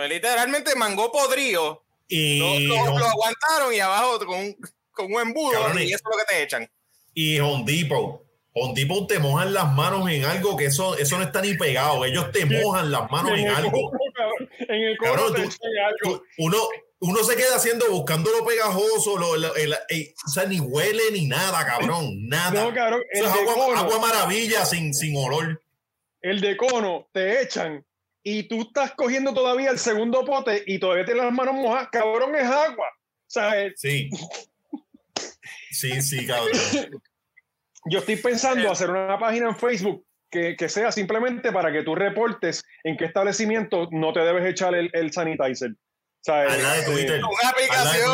Literalmente mango podrido. Y lo, aguantaron y abajo con un, con un embudo y eso es lo que te echan. Y Home Depot con tipo te mojan las manos en algo que eso, eso no está ni pegado. Ellos te mojan las manos en, algo. en el cabrón, uno, uno se queda haciendo, buscando lo pegajoso, lo, o sea, ni huele ni nada, cabrón. Nada. No, cabrón, eso es agua, agua, maravilla sin, sin olor. El de cono te echan y tú estás cogiendo todavía el segundo pote y todavía tienes las manos mojadas. Cabrón, es agua. ¿Sabes? Sí. Sí, sí, cabrón. Yo estoy pensando hacer una página en Facebook que, que, sea simplemente para que tú reportes en qué establecimiento no te debes echar el, el sanitizer. ¿Sabes? A la de Twitter. Una aplicación,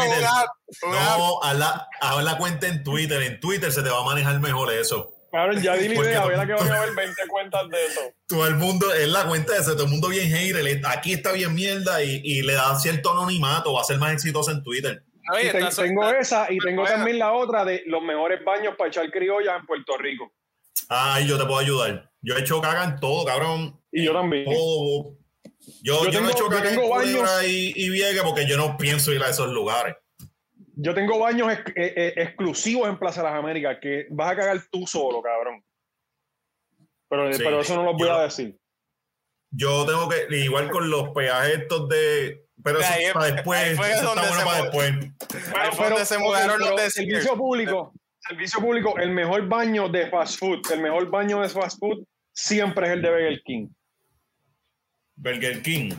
No, a la, a la cuenta en Twitter. En Twitter se te va a manejar mejor eso. Claro, ya di la idea, que van a haber 20 cuentas de eso. Todo el mundo, es la cuenta de ese, todo el mundo bien hater, aquí está bien mierda y, y le da cierto anonimato, va a ser más exitoso en Twitter tengo esa y tengo también la otra de los mejores baños para echar criolla en Puerto Rico. Ay, yo te puedo ayudar. Yo he hecho caga en todo, cabrón. Y yo también. Todo. Yo, yo, no he hecho caga en baños y, y Viegue porque yo no pienso ir a esos lugares. Yo tengo baños eh, eh, exclusivos en Plaza de las Américas que vas a cagar tú solo, cabrón. Pero, pero eso no lo voy a decir. Yo tengo que, igual con los peajes estos de. Pero eso para después. Eso está bueno para después. Pero, se mudaron los de servicio público. Servicio público, el mejor baño de fast food, el mejor baño de fast food siempre es el de Burger King. Burger King.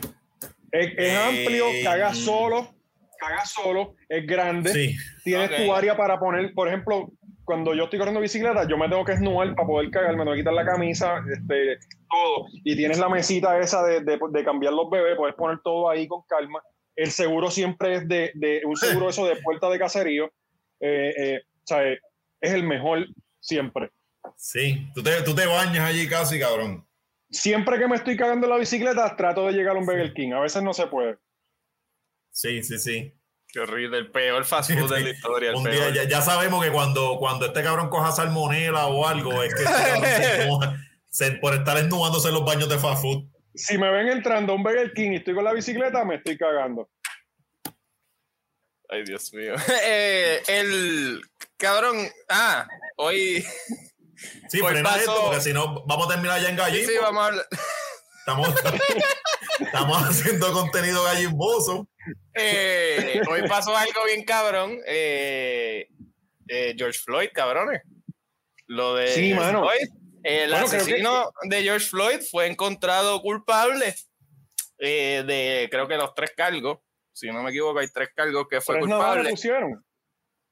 Es, amplio, caga solo, caga solo, es grande. Tienes tu área para poner, por ejemplo, cuando yo estoy corriendo bicicleta, yo me tengo que esnudar para poder cagar, me tengo que quitar la camisa, este, todo. Y tienes la mesita esa de, de, cambiar los bebés, puedes poner todo ahí con calma. El seguro siempre es de, de un seguro eso de puerta de caserío. Eh, eh, o sea, es el mejor siempre. Sí, tú te, tú te bañas allí casi, cabrón. Siempre que me estoy cagando en la bicicleta, trato de llegar a un Burger King. A veces no se puede. Sí, sí, sí. Qué horrible, el peor fast food de la historia. Un día ya, sabemos que cuando, cuando este cabrón coja salmonela o algo, es que este por estar esnudándose en los baños de fast food. Si me ven entrando a un Burger King y estoy con la bicicleta, me estoy cagando. Ay, Dios mío. Eh, el cabrón. Ah, hoy. Sí, frena esto, porque si no, vamos a terminar ya en gallín. Sí, vamos a hablar. Estamos, estamos haciendo contenido gallimboso. Eh, hoy pasó algo bien cabrón. Eh, eh, George Floyd, cabrones. Lo de sí, mano. El asesino de George Floyd fue encontrado culpable de, creo que los tres cargos. Si no me equivoco, hay tres cargos que fue culpable. pusieron.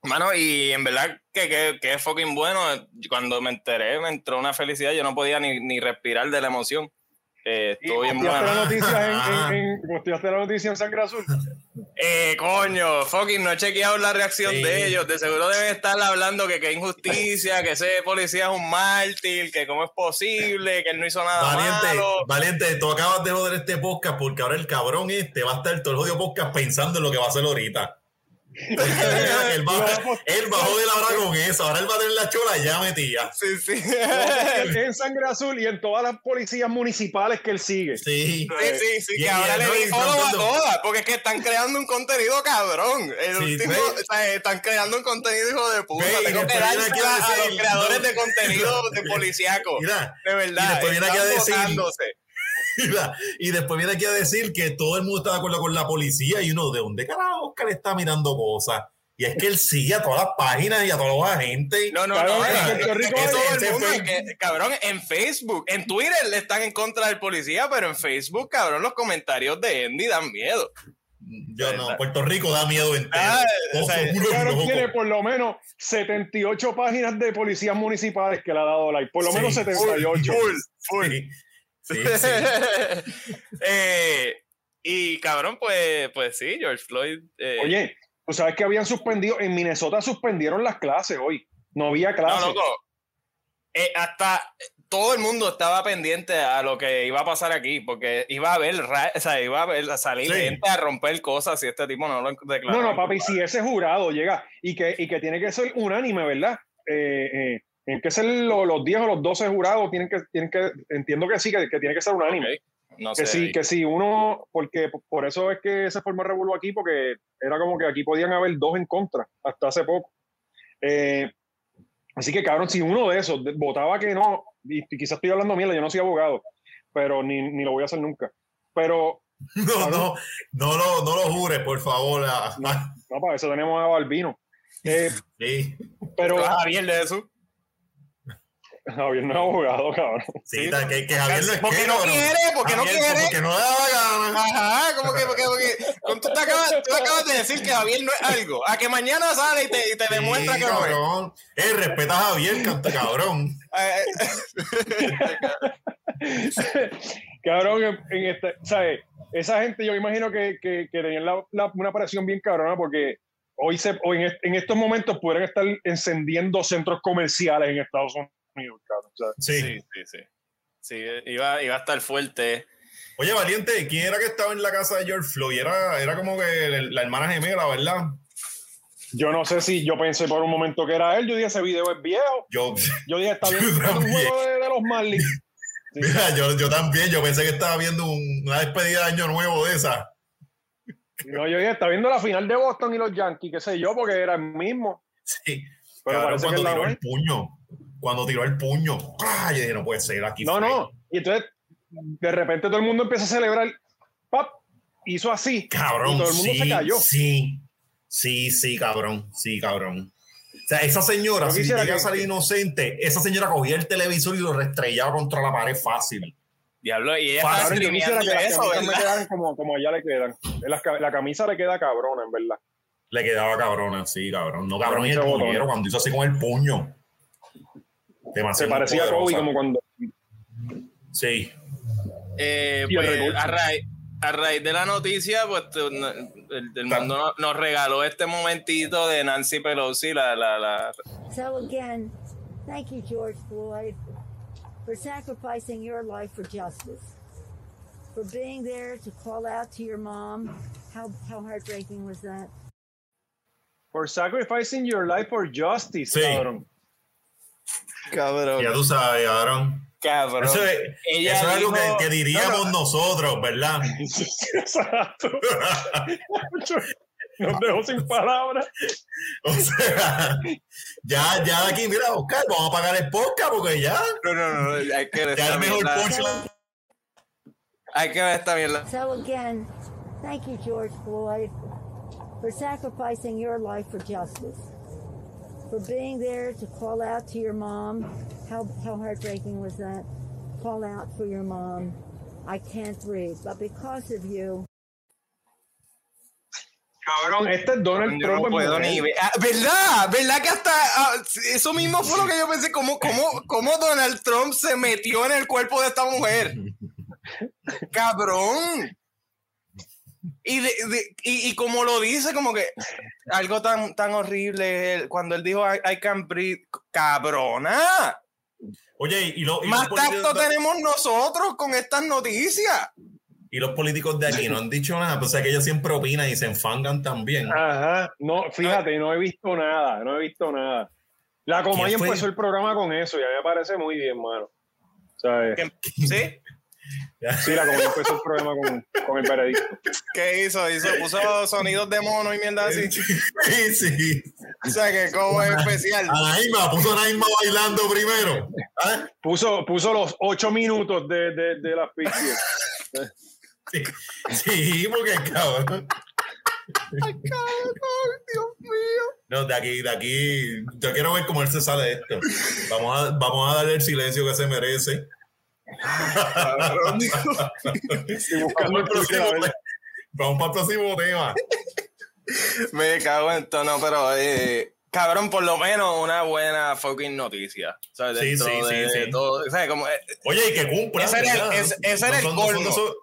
Mano, y en verdad que, que, que, es fucking bueno. Cuando me enteré, me entró una felicidad. Yo no podía ni, ni respirar de la emoción. Eh, estuvo bien bueno. la noticia en, en, la noticia en Sangre Azul? Eh, coño, fucking, no he chequeado la reacción de ellos. De seguro deben estar hablando que qué injusticia, que ese policía es un mártir, que cómo es posible, que él no hizo nada valiente, malo. Valiente, tú acabas de joder este podcast porque ahora el cabrón este va a estar todo el jodido podcast pensando en lo que va a hacer ahorita él, bajó de la hora con eso, ahora él va a tener la chola ya metida. Sí, sí. en Sangre Azul y en todas las policías municipales que él sigue. Sí, sí, sí, sí que ahora le dijo a todas, porque es que están creando un contenido cabrón. El último, están creando un contenido hijo de puta. Tengo que dar a, los creadores de contenido de policíaco. de verdad. Y después viene aquí a decir, y después viene aquí a decir que todo el mundo está de acuerdo con la policía y uno, ¿de dónde carajo Oscar está mirando cosas? Y es que él sigue a todas las páginas y a todos los agentes. No, no, no. Es, cabrón, en Facebook, en Twitter le están en contra del policía, pero en Facebook, cabrón, los comentarios de Andy dan miedo. Yo no, Puerto Rico da miedo entero. Ah, tiene por lo menos 78 páginas de policías municipales que le ha dado like. Por lo menos 78. Full, full. Eh, y cabrón, pues, pues sí, George Floyd. Eh, Oye, tú sabes que habían suspendido, en Minnesota suspendieron las clases hoy. No había clases. No, loco. Eh, hasta todo el mundo estaba pendiente a lo que iba a pasar aquí, porque iba a haber, o sea, iba a, a salir gente a romper cosas si este tipo no lo declaró. No, no, papi, si ese jurado llega y que, y que tiene que ser unánime, ¿verdad? eh, tienen que ser los 10 o los 12 jurados, tienen que, tienen que, entiendo que sí, que, que tiene que ser unánime. No que sí, que sí, uno, porque por eso es que se formó el revuelo aquí, porque era como que aquí podían haber dos en contra, hasta hace poco. Eh, así que cabrón, si uno de esos votaba que no, y, quizás estoy hablando mierda, yo no soy abogado, pero ni, ni lo voy a hacer nunca. Pero. No, no, no lo, no lo jures, por favor. No, para eso tenemos a Balbino. Eh, sí. Pero. Javier de eso. Javier no es abogado, cabrón. Sí, que, que Javier no es Porque no quiere, porque no quiere. Porque no da la gana. Ajá, como que, porque, porque tú, te acabas, tú acabas de decir que Javier no es algo. A que mañana sale y te, y te demuestra que no es. Eh, respeta a Javier, canta cabrón. cabrón, en este, ¿sabes? Esa gente, yo imagino que, que, que tenían la, una aparición bien cabrona porque hoy, se, hoy en, en estos momentos pueden estar encendiendo centros comerciales en Estados Unidos sí. sí, sí, sí. iba, a estar fuerte. Oye, Valiente, ¿quién era que estaba en la casa de George Floyd? Era, era como que la hermana gemela, ¿verdad? Yo no sé si yo pensé por un momento que era él. Yo dije, ese video es viejo. Yo, yo dije, está viendo un juego de, los Marlins. Mira, yo, yo, también. Yo pensé que estaba viendo una despedida de año nuevo de esa. No, yo dije, está viendo la final de Boston y los Yankees, qué sé yo, porque era el mismo. Sí. Pero parece que es la el puño. Cuando tiró el puño. ¡ah! Yo dije, no puede ser aquí. No, no. Y entonces, de repente todo el mundo empieza a celebrar. ¡Pap! Hizo así. Cabrón. todo el mundo sí, se cayó. Sí, sí, sí, cabrón. Sí, cabrón. O sea, esa señora, si llega a que- salir inocente, esa señora cogía el televisor y lo restrellaba contra la pared fácil. Diablo, y ella Fácil, yo quisiera que las eso, camisas me como, como allá le quedan. La, la camisa le queda cabrona, en verdad. Le quedaba cabrona, sí, cabrón. No, cabrón, y el puñero cuando hizo así con el puño. Se Demasiado parecía a Kobe poderosa. como cuando. Sí. Eh, pues, a, raíz, a raíz de la noticia, pues el, el mundo no- nos regaló este momentito de Nancy Pelosi, la, la, la So again, thank you, George Floyd, for sacrificing your life for justice, for being there to call out to your mom. How how heartbreaking was that? For sacrificing your life for justice, Sí. cabrón. Cabrón. Ya tú sabes, cabrón. Cabrón. Eso es, Ella eso es algo dijo- que, que diríamos No, nosotros, ¿verdad? Exacto. Nos dejó sin palabras. o sea, ya, ya de aquí, mira, Oscar, vamos a pagar el podcast porque ya, No, no, no, hay que ver ya esta el mejor mierda. punchline. Hay que ver esta mierda. So again, thank you, George Floyd, for sacrificing your life for justice, for being there to call out to your mom. How how heartbreaking was that? Call out for your mom. I can't breathe, but because of you. Cabrón, este es Donald Trump. no en puedo mujer. ni ver. Ah, ¿Verdad? ¿Verdad que hasta ah, eso mismo fue lo que yo pensé? ¿Cómo, cómo, ¿Cómo Donald Trump se metió en el cuerpo de esta mujer? ¡Cabrón! Y, de- de- y, y como lo dice, como que algo tan, tan horrible, cuando él dijo I, I can breathe, ¡cabrona! Oye, y, lo- y Más tacto de- tenemos nosotros con estas noticias. y los políticos de aquí no han dicho nada, pues es que ellos siempre opinan y se enfangan también. Ajá. No, fíjate, no he visto nada. No he visto nada. La Comay empezó el programa con eso y a mí me parece muy bien, mano. ¿Sabes? ¿Qué- ¿Sí? Sí, la Comay empezó el programa con, con el veredicto. ¿Qué hizo? hizo? Puso sonidos de mono y mierda así. Sí, sí. O sea que como es especial. A Naima, puso a Naima bailando primero. ¿Ah? Puso, puso los ocho minutos de, de, de la ficción. Sí, sí, porque cabrón. Dios mío. No, de aquí, de aquí, yo quiero ver cómo él se sale de esto. Vamos a, vamos a darle el silencio que se merece. El Vamos, para el próximo tema. Me cago en todo, no, pero eh, cabrón, por lo menos una buena fucking noticia. ¿sabes? Sí, Dentro sí, sí, de, sí. de todo. ¿sabes? Como, eh, Oye, y que cumplan. Ese era el- ese- ese era el no de colmo. esos-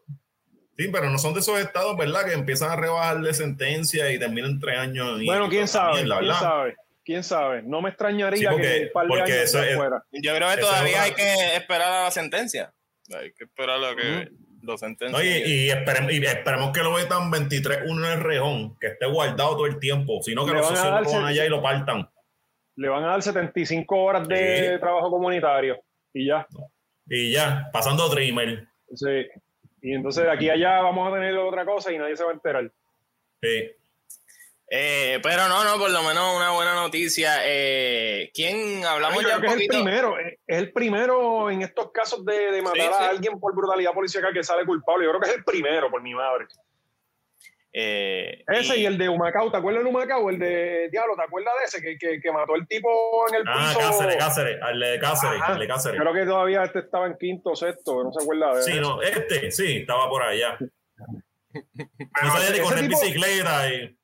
sí, pero no son de esos estados, ¿verdad? Que empiezan a rebajarle sentencia y terminan tres años. y- Bueno, quién sabe, mierda, quién ¿verdad? sabe, quién sabe. No me extrañaría Sí, porque- que un par de porque años eso es- fuera. yo creo que todavía hay que esperar a la sentencia. Hay que esperar a que lo sentencien. No, y, y esperemos, y esperemos que lo metan 23-1 en el rejón, que esté guardado todo el tiempo, sino que Le los socios lo sen- allá y lo partan. Le van a dar 75 horas de Sí. trabajo comunitario y ya. Y ya, pasando Dreamer. Sí. Y entonces de aquí a allá vamos a tener otra cosa y nadie se va a enterar. Sí. Eh, pero no, no, por lo menos una buena noticia. Eh, ¿Quién hablamos Yo ya creo un que es el primero, es es el primero en estos casos de, de matar Sí, a alguien por brutalidad policial que sale culpable. Yo creo que es el primero, por mi madre. Eh, Ese y, el de Humacao, ¿te acuerdas del Humacao? El de Diablo, ¿te acuerdas de ese? Que, que, que mató el tipo en el Ah, piso. Cáceres, Cáceres, al de Cáceres, Ajá. al de Cáceres. Creo que todavía este estaba en quinto o sexto, no se acuerda de Sí, no, este, sí, estaba por allá. No sabía ni correr bicicleta y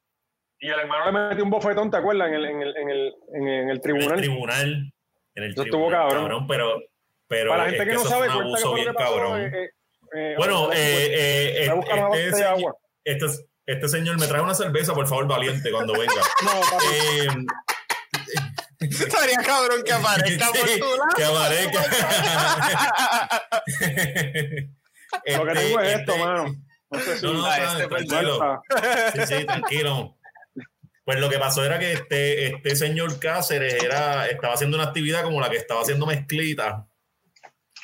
Y el hermano le metió un bofetón, ¿te acuerdas? En el, en el, en el, en el en el tribunal. tribunal. En el Eso estuvo tribunal, cabrón. pero, pero Para la es gente que, no sabe, un abuso bien que pasó. cabrón. eh, eh, eh, Bueno, eh, eh, buscar una este, señor- agua. este, este señor me trae una cerveza, por favor, valiente, cuando venga. No. Eh, Estaría cabrón que aparezca por sí, tu lado. que aparezca. Lo que Este, tengo es este- esto, mano. No sé si No, no, Ah, este tranquilo. Sí, sí, tranquilo. Pues lo que pasó era que este, este señor Cáceres era, estaba haciendo una actividad como la que estaba haciendo Mezclita.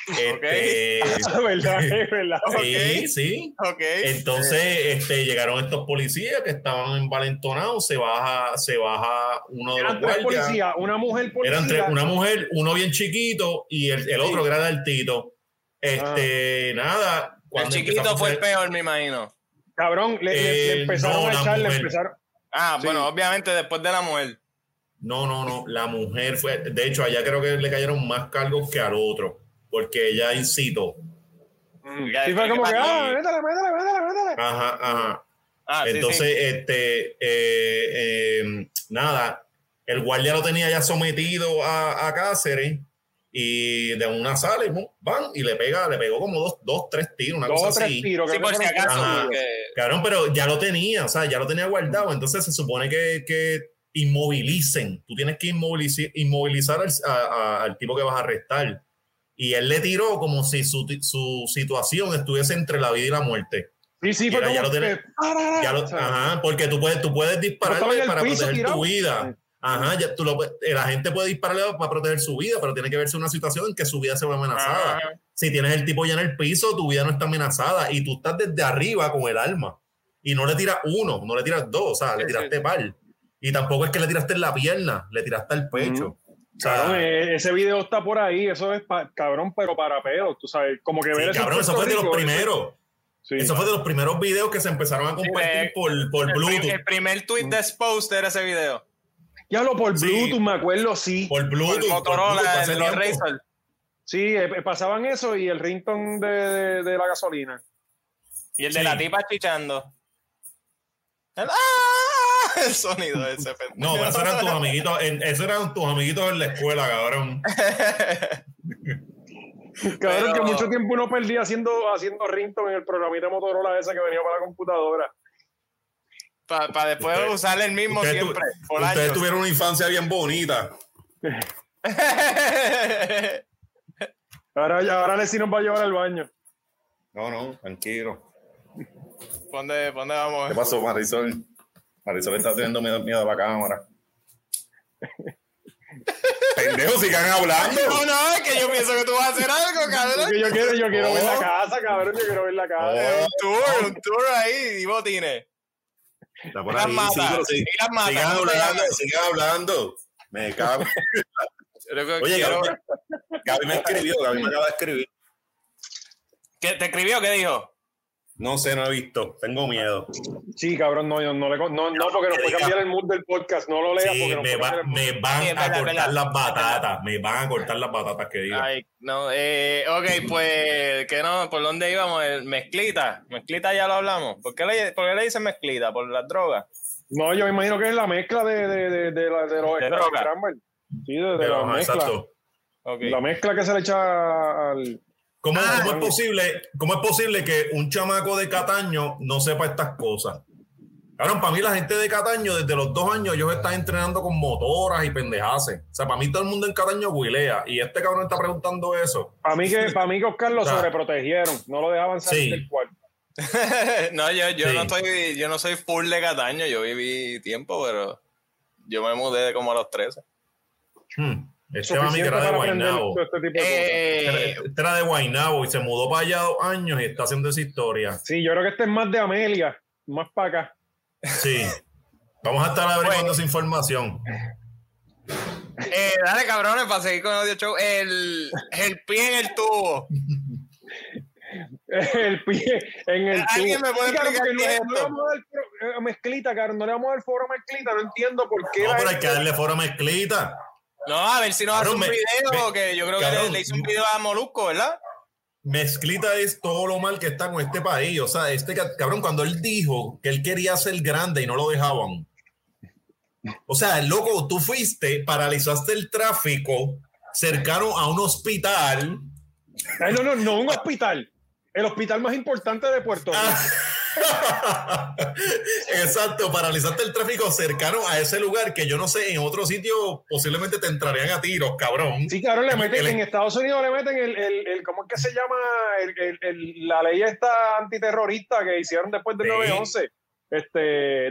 Este, ¿Verdad? ¿Verdad? Sí, sí. Entonces este, llegaron estos policías que estaban envalentonados, se baja, se baja uno de los guardias. una mujer policía. Eran tres, una mujer, uno bien chiquito y el, el otro que era altito. Este, nada. El chiquito fue el peor, me imagino. Cabrón, le, empezaron a echar, le empezaron. Ah, bueno, obviamente después de la mujer. No, no, no. La mujer fue. De hecho, allá creo que le cayeron más cargos que al otro. Porque ella incitó. Mm, y fue como que, ah, métale, métale, métale, métale. Ajá, ajá. Ah, Entonces, este, eh, eh, nada, el guardia lo tenía ya sometido a, a Cáceres y de una sala y van y le pega, le pegó como dos, dos tres tiros, una dos, cosa tres Tiros, sí, por si acaso. Claro, pero ya lo tenía, o sea, ya lo tenía guardado. Entonces se supone que, que inmovilicen. Tú tienes que inmovilizar, inmovilizar al, tipo que vas a arrestar. Y él le tiró como si su, su situación estuviese entre la vida y la muerte. Sí, sí, pero ya lo tienes. ajá, porque tú puedes, tú puedes dispararle para proteger tu vida. Ajá, ya tú lo, la gente puede dispararle para proteger su vida, pero tiene que verse una situación en que su vida se ve amenazada. Si tienes el tipo ya en el piso, tu vida no está amenazada y tú estás desde arriba con el arma. Y no le tiras uno, no le tiras dos, o sea, le tiraste par. Y tampoco es que le tiraste en la pierna, le tiraste al pecho. E, ese video está por ahí, eso es cabrón, pero para pedo, tú sabes, como que ver Cabrón, eso fue de los primeros. Eso fue de los primeros videos que se empezaron a compartir por, por Bluetooth. El primer tweet de Exposed era ese video. Ya lo por Bluetooth, me acuerdo, sí. Por Bluetooth. Por Motorola, por los Razer. Sí, eh, eh, pasaban eso y el rington de, de, la gasolina. Y el de la tipa chichando. El, ¡Ah! el sonido de ese No, pero esos eran tus amiguitos, esos eran tus amiguitos en la escuela, cabrón. cabrón, que mucho tiempo uno perdía haciendo, haciendo rington en el programita Motorola ese que venía para la computadora. Para después usar el mismo siempre. ustedes tuvieron una infancia bien bonita. ahora, ya, ahora Leslie nos va a llevar al baño. No, no, tranquilo. ¿Dónde, ¿Dónde vamos? ¿Qué pasó, Marisol? Marisol está teniendo miedo, miedo a la cámara. Pendejo, sigan hablando. No, no, es que yo pienso que tú vas a hacer algo, cabrón. yo quiero, yo quiero ver la casa, cabrón. Yo quiero ver la casa. Un tour, un tour ahí, y botines. Está por ahí. Sigan hablando, sigan hablando. Me cago. Oye. Gaby, Gaby, me escribió, Gaby me acaba de escribir. ¿Qué, ¿Te escribió? ¿Qué dijo? No sé, no he visto. Tengo miedo. Sí, cabrón, no, no, no, no, no porque nos puede cambiar el mood del podcast. No lo leas porque me, va, me van a cortar las batatas. Me van a cortar las batatas que digan. Ay, no, eh, ok, pues, ¿qué no? ¿Por dónde íbamos? El mezclita. Mezclita ya lo hablamos. ¿Por qué le, por qué le dicen mezclita? ¿Por las drogas? No, yo me imagino que es la mezcla de, de, de, de, la, de los de Sí, de, de la mezcla. Okay. La mezcla que se le echa al ¿Cómo, ah, ¿cómo, es posible, ¿Cómo es posible que un chamaco de Cataño no sepa estas cosas? Cabrón, para mí la gente de Cataño, desde los dos años, ellos están entrenando con motoras y pendejaces. O sea, para mí todo el mundo en Cataño huilea. Y este cabrón está preguntando eso. Para mí que, para mí que Oscar lo sobreprotegieron. No lo dejaban salir del cuarto. no, yo, yo no estoy, yo no soy full de Cataño. Yo viví tiempo, pero yo me mudé como a los 13. Hmm. Este mami que era de Guaynabo. Este, eh, este era de Guaynabo y se mudó para allá dos años y está haciendo esa historia. Sí, yo creo que este es más de Amelia, más para acá. Sí. Vamos a estar averiguando esa información. Eh, dale, cabrones, para seguir con el audio show. El, el pie en el tubo. el pie en el ¿Alguien me puede explicar qué es esto? No le vamos a mezclita, cabrón. No le vamos a dar foro a mezclita. No entiendo por qué. No, pero hay que darle foro a mezclita. No, a ver si nos hace un video, que yo creo que le, hice un video a Molusco, ¿verdad? Mezclita es todo lo mal que está con este país. O sea, este cabrón, cuando él dijo que él quería ser grande y no lo dejaban. O sea, loco, tú fuiste, paralizaste el tráfico cercano a un hospital. no, no, no, un hospital. El hospital más importante de Puerto Rico. Exacto, paralizaste el tráfico cercano a ese lugar que yo no sé, en otro sitio posiblemente te entrarían a tiros, cabrón. Sí, cabrón, le meten, en Estados Unidos le meten el, el, el ¿cómo es que se llama? El, la ley esta antiterrorista que hicieron después del 9-11. Este,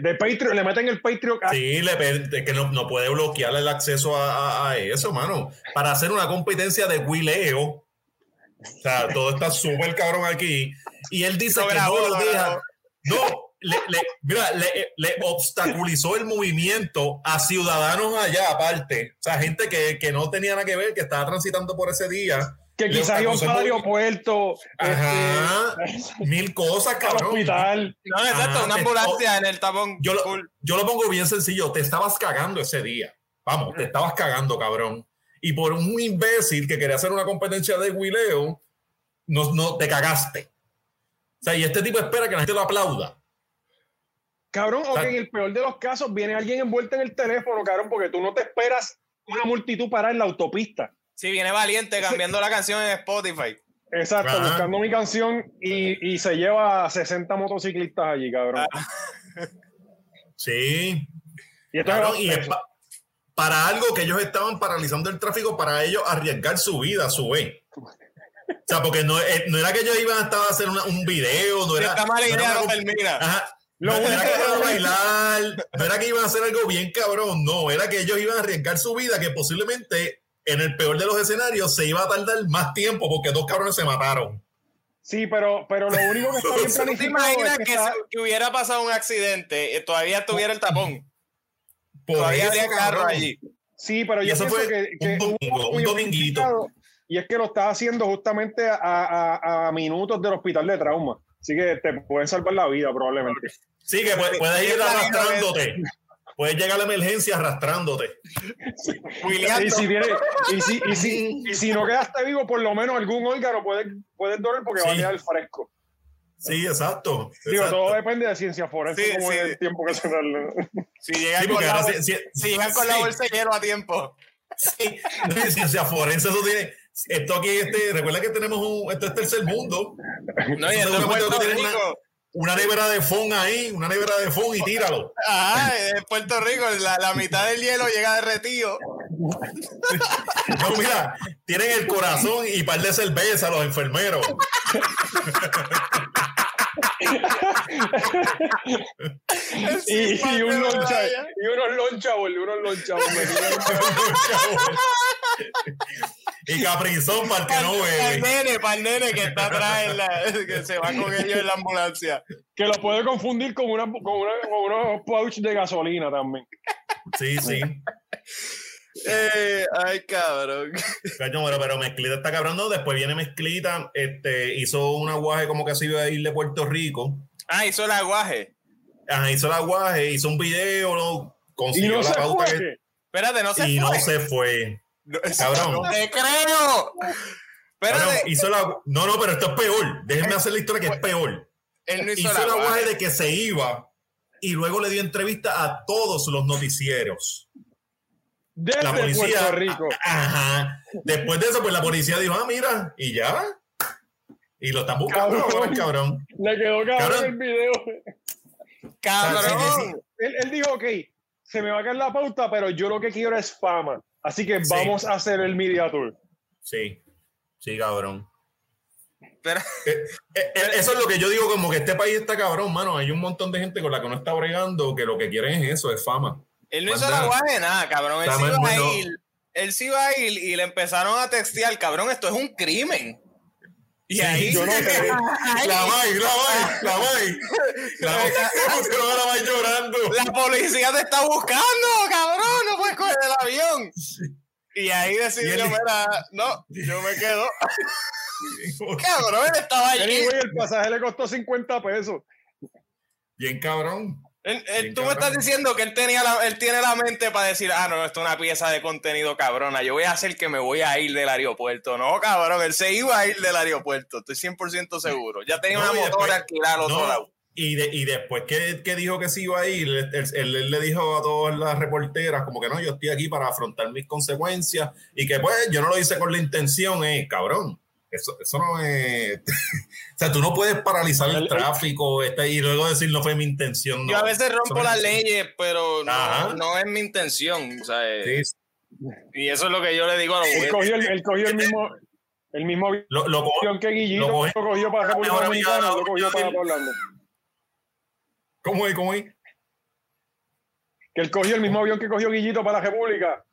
de Patreon, le meten el Patreon. Sí, le, que no, puede bloquear el acceso a, a, eso, mano. Para hacer una competencia de huileo O sea, todo está súper cabrón aquí. Y él dice que no lo deja. No, le, mira, le, obstaculizó el movimiento a ciudadanos allá aparte. O sea, gente que, que, no tenía nada que ver, que estaba transitando por ese día. Que quizás iba al aeropuerto. Ajá. Este, mil cosas, cabrón. Hospital. No, exacto, una ambulancia en el tapón. Yo lo, yo lo pongo bien sencillo. Te estabas cagando ese día. Vamos, te estabas cagando, cabrón. Y por un imbécil que quería hacer una competencia de huileo, no, no te cagaste. O sea, y este tipo espera que la gente lo aplauda. Cabrón, o que en el peor de los casos viene alguien envuelto en el teléfono, cabrón, porque tú no te esperas una multitud parar en la autopista. Sí, viene valiente cambiando la canción en Spotify. Exacto, buscando mi canción y, y, se lleva a 60 motociclistas allí, cabrón. Ah. Sí. Y, esto es, para algo que ellos estaban paralizando el tráfico para ellos arriesgar su vida a su vez. O sea, porque no, eh, no era que ellos iban a estar a hacer un video, no era. Está idea, no, termina. Ajá, no, era que iban a bailar, no era que iban a hacer algo bien cabrón, no, era que ellos iban a arriesgar su vida, que posiblemente en el peor de los escenarios se iba a tardar más tiempo porque dos cabrones se mataron. Sí, pero, pero lo único que está bien planificado ¿Te imaginas que, que, hubiera pasado un accidente y todavía tuviera el tapón? todavía había carro allí. Sí, pero yo eso fue que, que un, un dominguito. Y es que lo estaba haciendo justamente a, a, a minutos del hospital de trauma. Así que te pueden salvar la vida probablemente. Sí, que puedes, ir arrastrándote. Puedes llegar a la emergencia arrastrándote. Y si, viene, y, si, y, si, y si no quedaste vivo, por lo menos algún órgano puede, puede doler porque va a quedar fresco. Sí, exacto. Digo, todo depende de ciencia forense, sí, como el tiempo que se da. Si llegan, con, la, si, si, llegan con la bolsa lleno a tiempo. Sí, ciencia forense, eso tiene. Esto aquí, este, recuerda que tenemos un. Esto es tercer mundo. No, y esto es Puerto Rico una nevera de fond ahí, una nevera de fond y tíralo. Ajá, en Puerto Rico la, la mitad del hielo llega derretido. No, mira, tienen el corazón y par de cerveza los enfermeros. y, y, un loncha, y unos lonchables, unos lonchables. y caprizón para el que no ve. Para el nene, para el nene que está atrás, en la, que se va con ellos en la ambulancia. Que lo puede confundir con, una, con, una, con unos pouch de gasolina también. Sí, sí. Eh, ay, cabrón. Caño, pero, pero Mezclita está cabrón. No, después viene Mezclita, este, hizo un aguaje como que se iba a ir de Puerto Rico. Ah, hizo el aguaje. Ajá, hizo el aguaje, hizo un video, ¿no? consiguió no la pauta. Que... Espérate, no se y fue. no se fue. Cabrón. No te creo. Espérate. hizo la... No, no, pero esto es peor. Déjenme hacer la historia que es peor. Él no hizo, hizo el aguaje de que se iba y luego le dio entrevista a todos los noticieros. Desde la policía, Puerto Rico. Ajá. Después de eso, pues la policía dijo, ah, mira, y ya. Y lo están buscando cabrón. cabrón. Le quedó cabrón, el video. Cabrón. Él, él, dijo, ok, se me va a caer la pauta, pero yo lo que quiero es fama. Así que vamos a hacer el media tour. Sí, sí, cabrón. Pero... Eh, eh, eh, eso es lo que yo digo, como que este país está cabrón, mano. Hay un montón de gente con la que no está bregando que lo que quieren es eso, es fama. Él no hizo la guaje nada, cabrón. Él sí, iba a ir, él sí iba a ir y le empezaron a textear, cabrón, esto es un crimen. Y sí, ahí yo no sé. La vai, la vai, la vai. La vai llorando. La policía te está buscando, cabrón, no puedes coger el avión. Y ahí decidió, mira, no, yo me quedo. cabrón, él estaba allí. el pasaje le costó 50 pesos. Bien cabrón tú me estás diciendo que él, tenía él tiene la mente para decir, ah, no, esto es una pieza de contenido cabrona, yo voy a hacer que me voy a ir del aeropuerto. No, cabrón, él se iba a ir del aeropuerto, estoy 100% seguro. Ya tenía una motora alquilada al otro lado. Y, y después que, que, dijo que se iba a ir, él, le dijo a todas las reporteras como que no, yo estoy aquí para afrontar mis consecuencias y que pues yo no lo hice con la intención, eh, cabrón. Eso, eso no es. o sea, tú no puedes paralizar el, tráfico este, y luego decir no fue mi intención. Yo a veces rompo las leyes, pero no, no, es mi intención. O sea, sí. Y eso es lo que yo le digo a los Él cogió el, él cogió el mismo. El mismo lo, que Guillito lo cogió, lo cogió para República Dominicana, lo cogió para Orlando. ¿Cómo es? ¿Cómo es? Que él cogió el mismo avión que cogió Guillito para la República.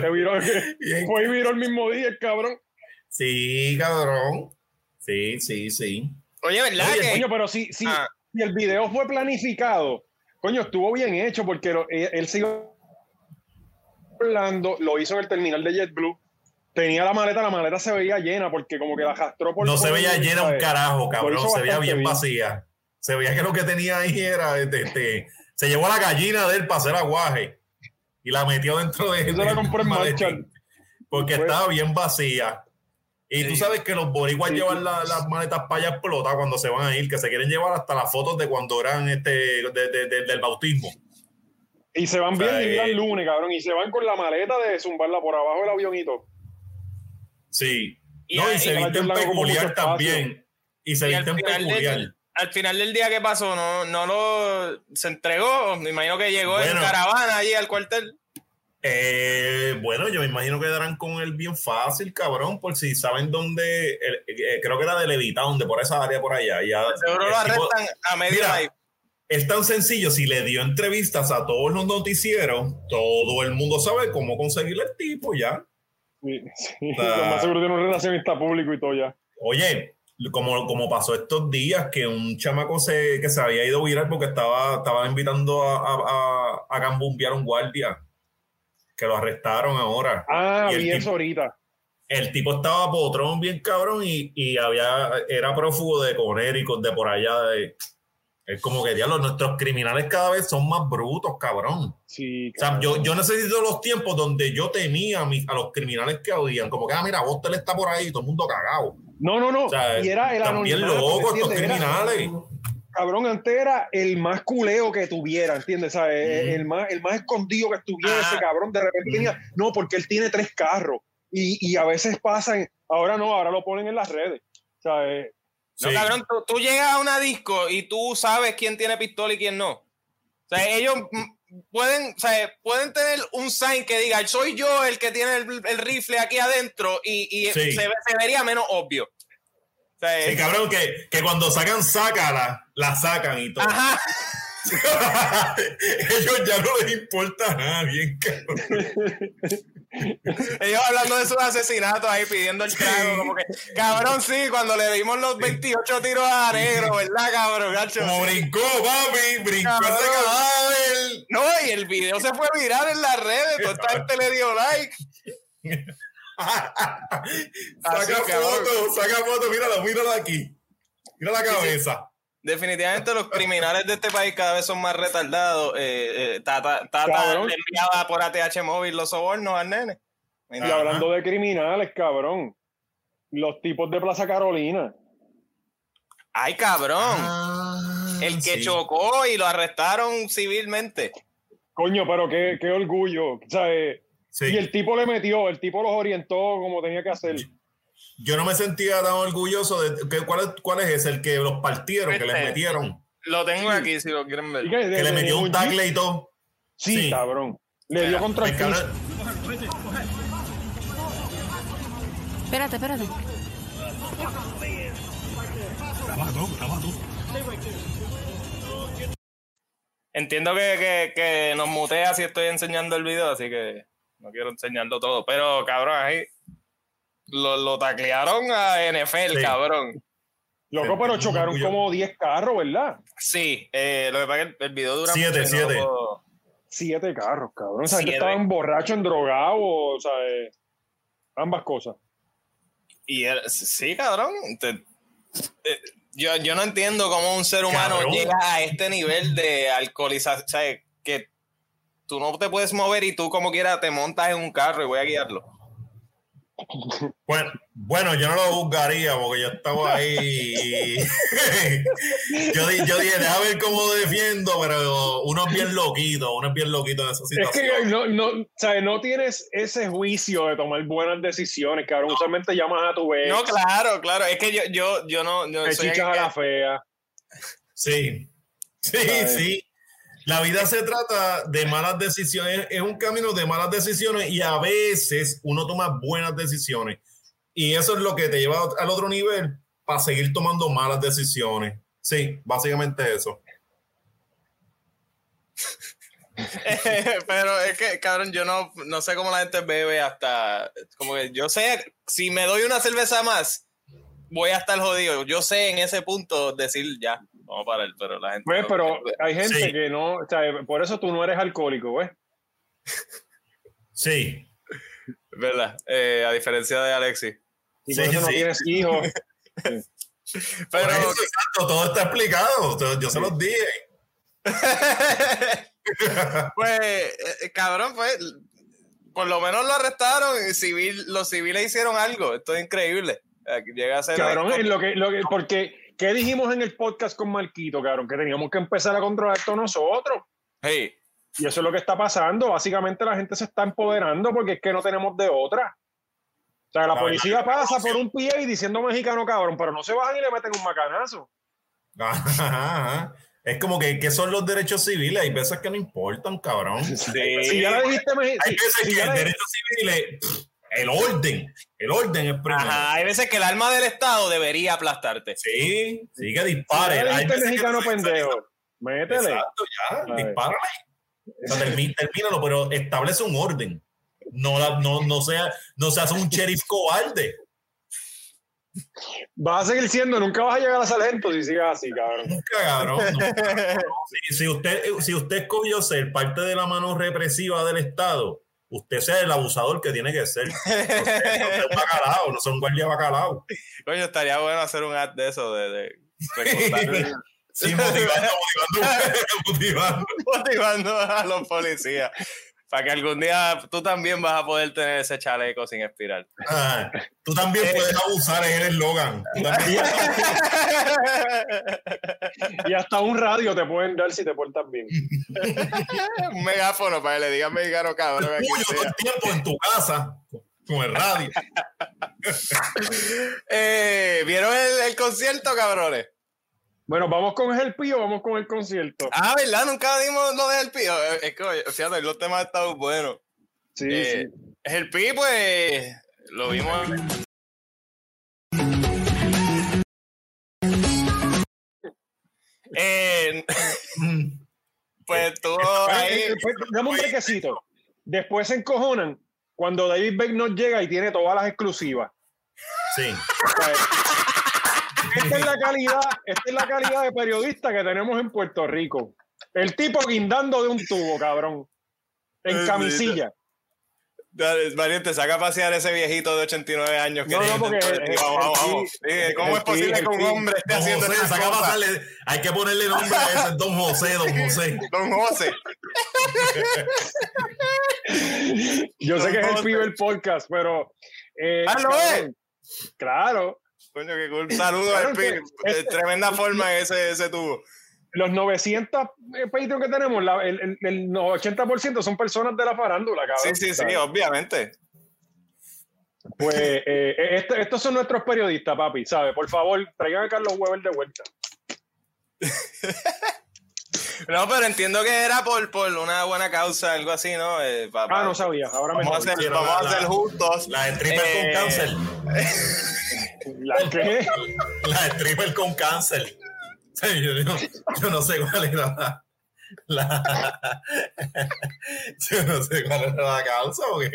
Se viró, fue y viró el mismo día, el cabrón. Sí, cabrón. Sí, sí, sí. Oye, ¿verdad? Coño, pero si, si, ah. si, el video fue planificado, coño, estuvo bien hecho porque él, él siguió hablando, lo hizo en el terminal de JetBlue. Tenía la maleta, la maleta se veía llena porque como que la jastró por No se veía llena un carajo, cabrón. Se veía bien, vacía. Se veía que lo que tenía ahí era este, este se llevó a la gallina de él para hacer aguaje y la metió dentro de él. Porque estaba bien vacía. Y tú sabes que los boricuas llevan las maletas para allá explotar cuando se van a ir, que se quieren llevar hasta las fotos de cuando eran este del bautismo. Y se van bien y el lunes, cabrón, y se van con la maleta de zumbarla por abajo del avionito. Sí. Y, no, y, se visten peculiar también. Y se visten peculiar al final del día, ¿qué pasó? ¿No, no lo se entregó? Me imagino que llegó en caravana allí al cuartel. Eh, bueno, yo me imagino que darán con él bien fácil, cabrón, por si saben dónde, eh, creo que era de Levita, donde por esa área por allá. Ya, Seguro lo arrestan a medio ahí. Es tan sencillo, si le dio entrevistas a todos los noticieros, todo el mundo sabe cómo conseguirle el tipo ya. Sí, sí. más seguro tiene un relacionista público y todo ya. Oye, como, como pasó estos días, que un chamaco se, que se había ido viral porque estaba, estaba invitando a, a, a, a un guardia, que lo arrestaron ahora. Ah, y eso ahorita. El tipo estaba potrón bien cabrón y, y había, era prófugo de Conérico, de por allá. De, es como que, diablo, nuestros criminales cada vez son más brutos, cabrón. Sí. O sea, yo, yo necesito los tiempos donde yo tenía a, a los criminales que odian. Como que, ah, mira, vos te le está por ahí, todo el mundo cagado. No, no, no. y era el También loco estos criminales. cabrón, antes era el más culeo que tuviera, ¿entiendes? el, más, el más escondido que estuviera ese cabrón. De repente tenía, no, porque él tiene tres carros. Y, y, a veces pasan, ahora no, ahora lo ponen en las redes. ¿sabes? No, cabrón, tú, llegas a una disco y tú sabes quién tiene pistola y quién no. O sea, ellos pueden, o sea, pueden tener un sign que diga, soy yo el que tiene el, rifle aquí adentro y, se, vería menos obvio. sí, cabrón, que, que, cuando sacan, sácala, la sacan y todo. Ajá. Ellos ya no les importa nada, bien cabrón. Ellos hablando de sus asesinatos ahí pidiendo el trago, como que, cabrón, sí, cuando le dimos los 28 tiros a negro, ¿verdad, cabrón? Como brincó, papi, brincó ese cadáver. No, y el video se fue viral en las redes, toda esta gente le dio like. saca foto, saca foto, mírala, mírala aquí. Mira la cabeza. Definitivamente los criminales de este país cada vez son más retardados. Eh, eh, tata, tata le enviaba por ATH móvil los sobornos al nene. Y hablando de criminales, cabrón. Los tipos de Plaza Carolina. Ay, cabrón. Ah, el que chocó y lo arrestaron civilmente. Coño, pero qué, qué orgullo. O sea, eh, Y el tipo le metió, el tipo los orientó como tenía que hacer yo no me sentía tan orgulloso de que, ¿cuál, cuál es ese, el que los partieron, que les este, metieron. Lo tengo aquí si lo quieren ver. Que, le metió un tackle y todo. Sí, cabrón. Le dio contra el Espérate, espérate. Entiendo que, que, que nos mutea si estoy enseñando el video, así que no quiero enseñarlo todo. Pero cabrón, ahí lo, lo taclearon a NFL, cabrón. Loco, pero chocaron como 10 carros, ¿verdad? Sí, eh, lo que pasa es que el, video dura 7, 7. 7 carros, cabrón. O sea, que estaban borrachos, drogados, o sea, eh, ambas cosas. Y sí, cabrón. Eh, yo, yo no entiendo cómo un ser humano llega a este nivel de alcoholización. O sea, que tú no te puedes mover y tú como quieras te montas en un carro y voy a guiarlo. Bueno, bueno, yo no lo juzgaría porque yo estaba ahí. yo, yo, dije, déjame ver cómo defiendo, pero uno es bien loquito, uno es bien loquito en esa situación. Es que no, no, no tienes ese juicio de tomar buenas decisiones, cabrón. Usualmente llamas a tu vez. No, claro, claro. Es que yo, yo, yo no. Te chichas a la fea. Sí, sí, sí. La vida se trata de malas decisiones, es un camino de malas decisiones y a veces uno toma buenas decisiones. Y eso es lo que te lleva al otro nivel para seguir tomando malas decisiones. Sí, básicamente eso. pero es que, cabrón, yo no, no sé cómo la gente bebe hasta. Como que yo sé, si me doy una cerveza más, voy a estar jodido. Yo sé en ese punto decir ya, vamos a parar, pero la gente. Pues, pero hay gente que no, o sea, por eso tú no eres alcohólico, ¿ves? Sí. ¿Verdad? Eh, a diferencia de Alexis. Y por eso no tienes hijos. pero todo está explicado. Yo se los dije. pues, eh, cabrón, pues, por lo menos lo arrestaron y civil, los civiles hicieron algo. Esto es increíble. Llega a ser. Cabrón, lo que, lo que, porque, ¿qué dijimos en el podcast con Marquito, cabrón? Que teníamos que empezar a controlar esto nosotros. Hey. Y eso es lo que está pasando. Básicamente la gente se está empoderando porque es que no tenemos de otra. O sea, la, policía pasa por un pie y diciendo mexicano, cabrón, pero no se bajan y le meten un macanazo. Es como que, ¿qué son los derechos civiles? Hay veces que no importan, cabrón. Si ya lo dijiste, Hay veces que el derecho civil es el orden. El orden es primero. hay veces que el alma del Estado debería aplastarte. Sí, sí que dispare. Si hay mexicano pendejo. Métele. Exacto, ya, dispárale. termínalo, pero establece un orden. No, no, no, sea, no seas un sheriff cobarde. Va a seguir siendo, nunca vas a llegar a sargento si sigue así, cabrón. Nunca, cabrón. Si, usted, si usted escogió ser parte de la mano represiva del Estado, usted sea el abusador que tiene que ser. No, son bacalao, no son guardia bacalao. Coño, estaría bueno hacer un ad de eso, de, de sí, motivando, motivando, motivando. Motivando a los policías. Para que algún día tú también vas a poder tener ese chaleco sin espiral. Ah, tú también puedes abusar en el eslogan. y hasta un radio te pueden dar si te portas bien. un megáfono para que le digan mexicano cabrón. Tuyo todo el tiempo en tu casa con el radio. eh, ¿Vieron el, el concierto, cabrones? Bueno, ¿vamos con el pío o vamos con el concierto? Ah, ¿verdad? Nunca dimos lo de el pío. Es que, fíjate, los temas han estado buenos. Sí, eh, sí. El pío, pues, lo vimos. Eh, pues tú ahí. Dame un requisito. Después se encojonan cuando David Beck nos llega y tiene todas las exclusivas. Sí. Esta es la calidad, esta es la calidad de periodista que tenemos en Puerto Rico. El tipo guindando de un tubo, cabrón. En camisilla. Valiente, saca a pasear ese viejito de 89 años que no, no, porque, vamos, vamos, ¿Cómo es posible que un hombre esté haciendo José, saca a pasarle, Hay que ponerle nombre a ese Don José, Don José. Don José. Yo sé que es el pibe el podcast, pero. Eh, ah, no es. Claro. Coño, qué cool. Saludos al De tremenda forma ese, ese tubo. Los 900 eh, Patreon que tenemos, el, el, 80% son personas de la farándula, cabrón. Sí, sí, sí, obviamente. Pues eh, eh, este, estos son nuestros periodistas, papi, ¿sabes? Por favor, traigan a Carlos Weber de vuelta. No, pero entiendo que era por, por una buena causa, algo así, ¿no? ah, no sabía. Ahora vamos a hacer, vamos a hacer juntos. La de triple con cáncer. ¿La qué? La stripper con cáncer. yo, no sé cuál era la, yo no sé cuál era la causa porque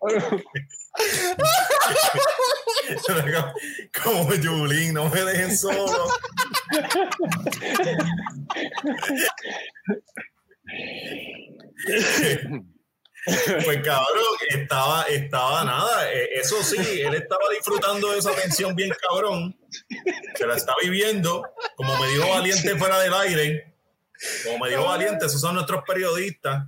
como Julín, no me dejen solo. Pues cabrón, estaba, estaba nada. Eh, eso sí, él estaba disfrutando de esa atención bien cabrón. Se la está viviendo. Como me dijo Valiente fuera del aire. Como me dijo Valiente, esos son nuestros periodistas.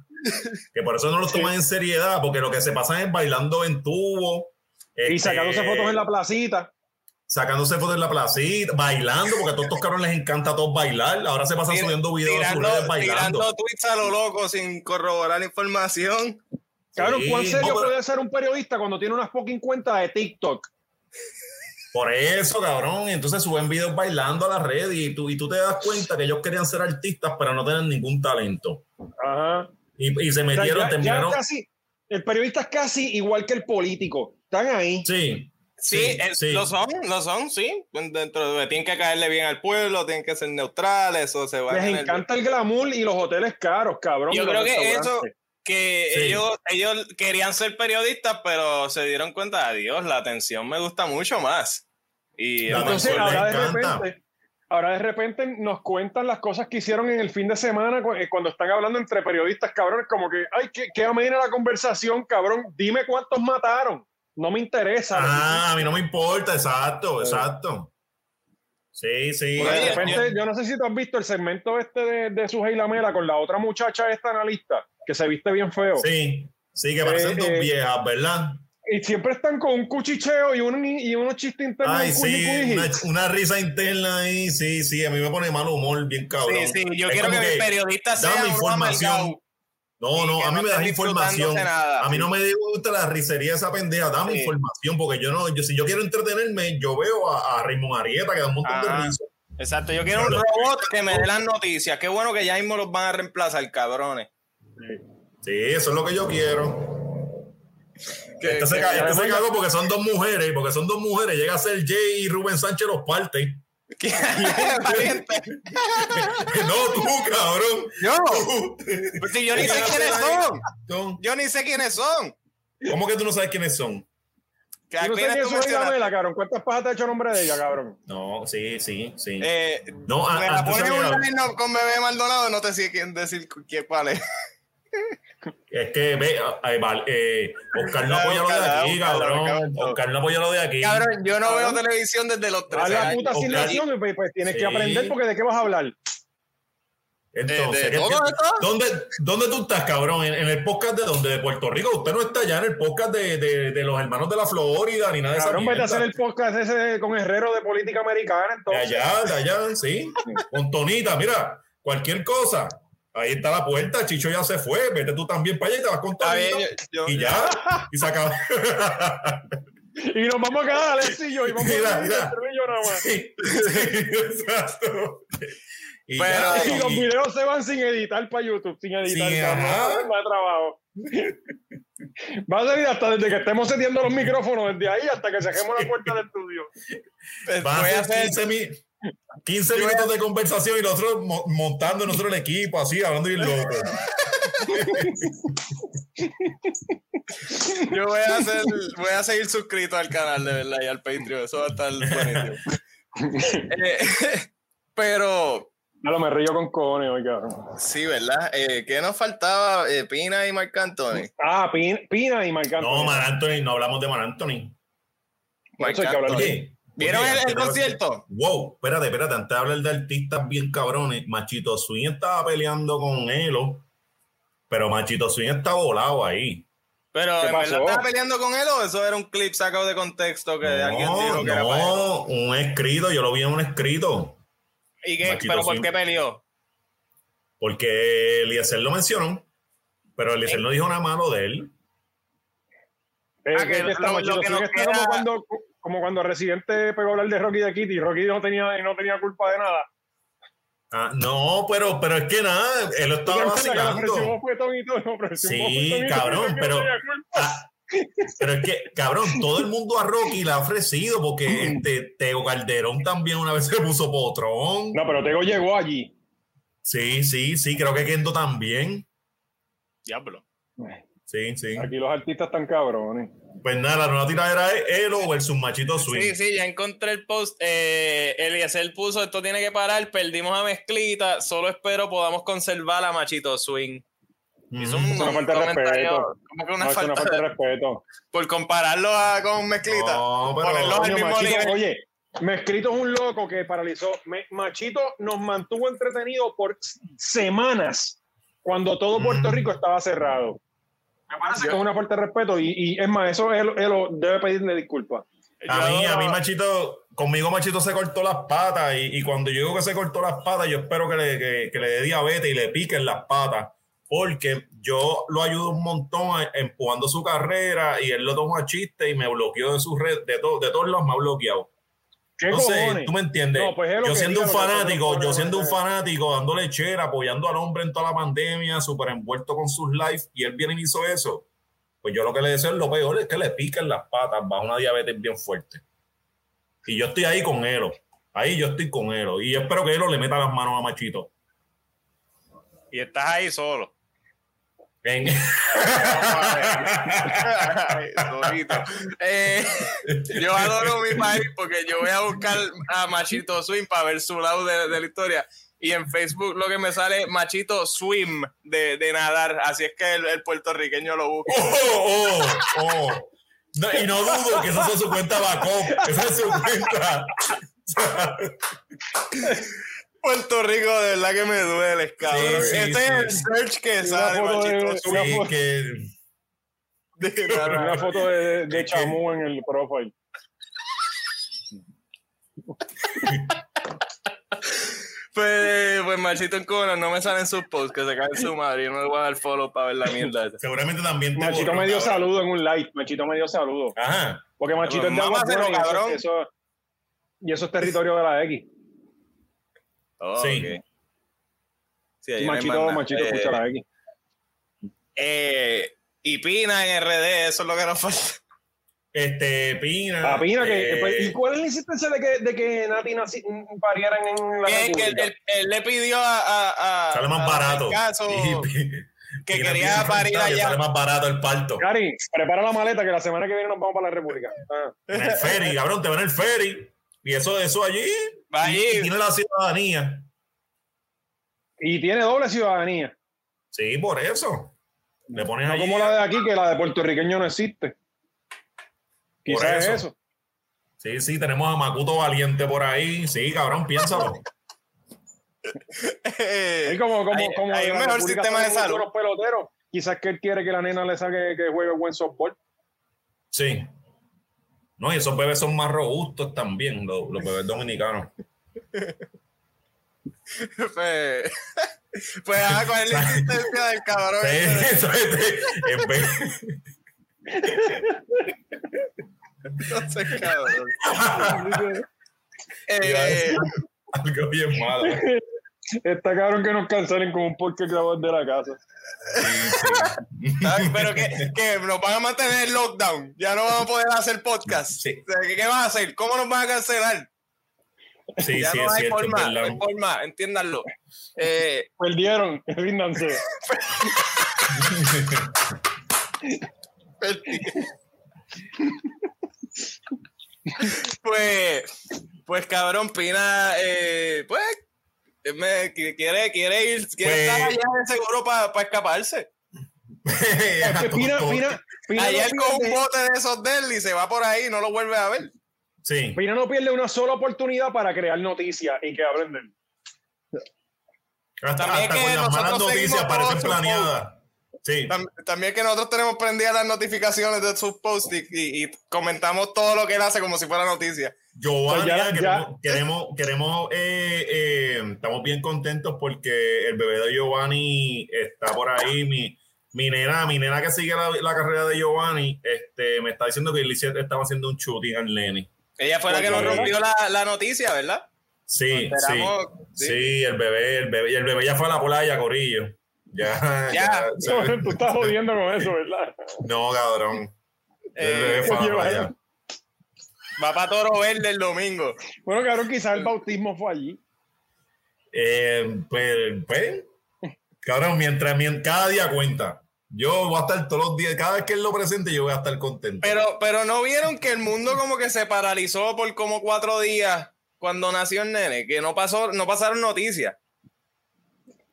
Que por eso no los toman en seriedad, porque lo que se pasan es bailando en tubo. Y este, sacándose fotos en la placita sacándose fotos en la placita, bailando, porque a todos estos cabrones les encanta a todos bailar. Ahora se pasan subiendo videos tirando, a bailando. Tirando tweets a lo loco sin corroborar la información. Claro, ¿cuán serio puede ser un periodista cuando tiene unas fucking cuentas de TikTok? Por eso, cabrón. Entonces suben videos bailando a la red y tú, y tú te das cuenta que ellos querían ser artistas, pero no tener ningún talento. Ajá. Y, se metieron, terminaron. el periodista es casi igual que el político. Están ahí. Sí. Sí, lo son, lo son, sí. Dentro de, tienen que caerle bien al pueblo, tienen que ser neutrales, eso se va Les encanta el... glamour y los hoteles caros, cabrón. Yo creo que eso, que ellos, ellos querían ser periodistas, pero se dieron cuenta, adiós, la atención me gusta mucho más. Y entonces ahora de repente, ahora de repente nos cuentan las cosas que hicieron en el fin de semana eh, cuando están hablando entre periodistas, cabrones, como que, ay, qué, qué amena la conversación, cabrón, dime cuántos mataron no me interesa. Ah, a mí no me importa, exacto, exacto. Sí, sí. de repente, yo no sé si tú has visto el segmento este de, de su Lamela con la otra muchacha, esta analista, que se viste bien feo. Sí, sí, que parecen eh, dos eh, viejas, ¿verdad? Y siempre están con un cuchicheo y, un, y unos chistes internos. Ay, sí, una, risa interna ahí, sí, sí, a mí me pone mal humor, bien cabrón. Sí, sí, yo quiero que, que, el periodista sea información. No, no, a mí me das información. a mí no me gusta la risería esa pendeja. Dame información, porque yo no, yo, si yo quiero entretenerme, yo veo a, a Raymond Arieta que da un montón de risa. Exacto, yo quiero un robot que me dé las noticias. Qué bueno que ya mismo los van a reemplazar, cabrones. Sí, eso es lo que yo quiero. Este se, este se cagó porque son dos mujeres, porque son dos mujeres. Llega a ser Jay y Rubén Sánchez los parten. no, tú, cabrón. Yo. Pues si yo ni sé quiénes son. Yo ni sé quiénes son. ¿Cómo que tú no sabes quiénes son? ¿Qué no sé quién es Isabela, cabrón. ¿Cuántas pajas te ha hecho nombre de ella, cabrón? No, sí, sí, sí. Eh, no, me la pones un line con bebé Maldonado, no te sé quién decir quién vale. Es que ve, eh, Oscar no apoya lo de aquí, cabrón. Oscar no apoya lo de aquí. Cabrón, yo no veo televisión desde los tres años. la puta asignación y pues, pues tienes que aprender porque de qué vas a hablar. Entonces, ¿dónde, ¿dónde tú estás, cabrón? ¿En, el podcast de dónde? ¿De Puerto Rico? Usted no está ya en el podcast de, de, de los hermanos de la Florida ni nada de eso. Cabrón, vete a hacer el podcast ese con Herrero de política americana. Entonces. De allá, de allá, sí. con Tonita, mira, cualquier cosa. Ahí está la puerta, Chicho ya se fue, vete tú también para allá y te vas con todo. Y ya, y se acaba. y nos vamos a quedar, Alex y yo, y vamos mira, a mira. nada más. Sí, exacto. Y, Pero, y los videos se van sin editar para YouTube, sin editar. Sí, no trabajo. Va a salir hasta desde que estemos setiendo los micrófonos, desde ahí hasta que saquemos la puerta del estudio. Va a ser 15 mil 15 minutos de conversación y nosotros montando nosotros el equipo, así, hablando bien loco. Yo voy a, hacer, voy a seguir suscrito al canal, de verdad, y al Patreon. Eso va a estar buenísimo. Eh, pero. No, me río con Cone, oiga. Sí, ¿verdad? Eh, ¿Qué nos faltaba? Eh, Pina y Marc Anthony. Ah, Pina, y Marc Anthony. No, Marc Anthony, no hablamos de Marc Anthony. Marc Anthony. ¿Vieron el, concierto? Wow, espérate, espérate, antes de hablar de artistas bien cabrones, Machito Swing estaba peleando con Elo, pero Machito Swing está volado ahí. Pero estaba peleando con él o eso era un clip sacado de contexto que alguien dijo que no, era un escrito, yo lo vi en un escrito. ¿Y qué? ¿Pero por qué peleó? Porque Eliezer lo mencionó, pero Eliezer no dijo nada malo de él. ah, que, lo, lo, que como cuando como cuando Residente pegó a hablar de Rocky de Kitty y Rocky no tenía, no tenía culpa de nada. Ah, no, pero, pero es que nada, él lo estaba vacilando. Sí, cabrón, pero. Ah, pero es que, cabrón, todo el mundo a Rocky le ha ofrecido porque este, Teo Calderón también una vez se puso potrón. No, pero Teo llegó allí. Sí, sí, sí, creo que Kendo también. Diablo. Sí, sí. Aquí los artistas están cabrones. Pues nada, la nueva tiradera es Elo versus Machito Swing. Sí, sí, ya encontré el post. Eh, Eliezer puso, esto tiene que parar, perdimos a Mezclita, solo espero podamos conservar a Machito Swing. Es una falta de respeto. Como que una, falta, de respeto. Por compararlo con Mezclita. No, ponerlo al mismo nivel. Oye, Mezclito es un loco que paralizó. Machito nos mantuvo entretenidos por semanas cuando todo Puerto Rico estaba cerrado. Me parece que es una falta de respeto y, y es más, eso él, él, debe pedirle disculpas. A mí, a mí, Machito, conmigo Machito se cortó las patas y, y, cuando yo digo que se cortó las patas, yo espero que le, que, que le dé diabetes y le piquen las patas, porque yo lo ayudo un montón empujando su carrera y él lo toma a chiste y me bloqueó de su red, de, todo de todos lados me ha bloqueado. Entonces, tú me entiendes. Pues yo siendo un fanático, yo siendo un fanático, dándole chera, apoyando al hombre en toda la pandemia, súper envuelto con sus lives, y él viene y hizo eso. Pues yo lo que le deseo es lo peor, es que le piquen las patas bajo una diabetes bien fuerte. Y yo estoy ahí con Elo. Ahí yo estoy con Elo. Y espero que Elo le meta las manos a Machito. Y estás ahí solo. Ven. eh, yo adoro mi país porque yo voy a buscar a Machito Swim para ver su lado de, de la historia y en Facebook lo que me sale Machito Swim de, de nadar. Así es que el, el puertorriqueño lo busca. Oh, oh, oh. No, y no dudo que eso sea su cuenta Bacop. Esa es su cuenta. Puerto Rico, de verdad que me duele, cabrón. Sí, sí, este sí. es el search que sale, foto de- Machito una Sí, foto- que. Una foto de, de Chamú en el profile. Pues, pues Machito en Cono no me salen sus posts, que se cae en su madre. Yo no le voy a dar follow para ver la mierda esa. seguramente también te Machito borró, me dio cabrón. saludo en un live. Machito me dio saludo. Ajá. Porque Machito es de Aguas y cabrón. Eso, y eso es territorio de la X. Oh, Sí. ok. Sí, ahí no hay Machito. Machito Eh, escucha la X. eh, y Pina en RD, eso es lo que nos falta. Este, Pina. La pina que. eh, pues, ¿Y cuál es la insistencia de que, de que Nati naci, parieran en la que él, República? él- él le pidió a, a, a- sale más a- barato. al caso Y- que Pina quería parir allá. Sale más barato el parto. Cari, prepara la maleta que la semana que viene nos vamos para la República. Ah. En el ferry, cabrón, te ven en el ferry. Y eso, eso allí. Va y- tiene la ciudadanía. Y tiene doble ciudadanía. Sí, por eso. Le pones No allí. como la de aquí, que la de puertorriqueño no existe. Por Quizás es eso. eso. Sí, sí, tenemos a Macuto Valiente por ahí. Sí, cabrón, piénsalo. Es como, como, Hay- como hay la mejor República sistema de salud. muchos peloteros. Quizás que él quiere que la nena le saque que juegue buen softball. Sí. No, y esos bebés son más robustos también, los, los bebés dominicanos. pues, pues ah, ¿cuál es la insistencia del cabrón? Sí, este? eso es- en vez- No sé, cabrón. Eh, algo bien malo. Está cabrón que nos cancelen con un podcast grabado de la casa. ¿sabes? Pero que, que nos van a mantener en lockdown. Ya no vamos a poder hacer podcast. Sí. O sea, ¿Qué, qué van a hacer? ¿Cómo nos van a cancelar? Sí, ya sí, no es hay cierto, forma, no hay forma, entiéndanlo. Eh, Perdieron, ríndanse. pues, pues cabrón, Pina, eh, pues, me, quiere, quiere ir, quiere Pues- estar allá de seguro para escaparse. Es que Pina, Pina, Pina, Ayer no con un bote de esos de él y se va por ahí y no lo vuelve a ver. Sí, Pina no pierde una sola oportunidad para crear noticias y que hablen de él. hasta, También hasta que con las malas noticias parecen planeadas. Sí, También que nosotros tenemos prendidas las notificaciones de sus posts y, y- y comentamos todo lo que él hace como si fuera noticia. Giovanni, Pues ya- queremos, ya- queremos, queremos, eh, eh, estamos bien contentos porque el bebé de Giovanni está por ahí. Mi, mi nena, mi nena que sigue la, la carrera de Giovanni, este, me está diciendo que hice- estaba haciendo un shooting al Lenny. Ella fue la que nos rompió la, la noticia, ¿verdad? Sí, sí, sí, sí. el bebé, el bebé, y el bebé ya fue a la playa, Corillo. Ya, Ya. Tú estás jodiendo con eso, ¿verdad? No, cabrón. El Eh, bebé fue a la lleva- playa. Va para Toro Verde el domingo. Bueno, cabrón, quizás el bautismo fue allí. Eh, pues, pues, cabrón, mientras, mien- cada día cuenta. Yo voy a estar todos los días, cada vez que él lo presente, yo voy a estar contento. Pero, pero no vieron que el mundo como que se paralizó por como cuatro días cuando nació el nene, que no pasó, no pasaron noticias.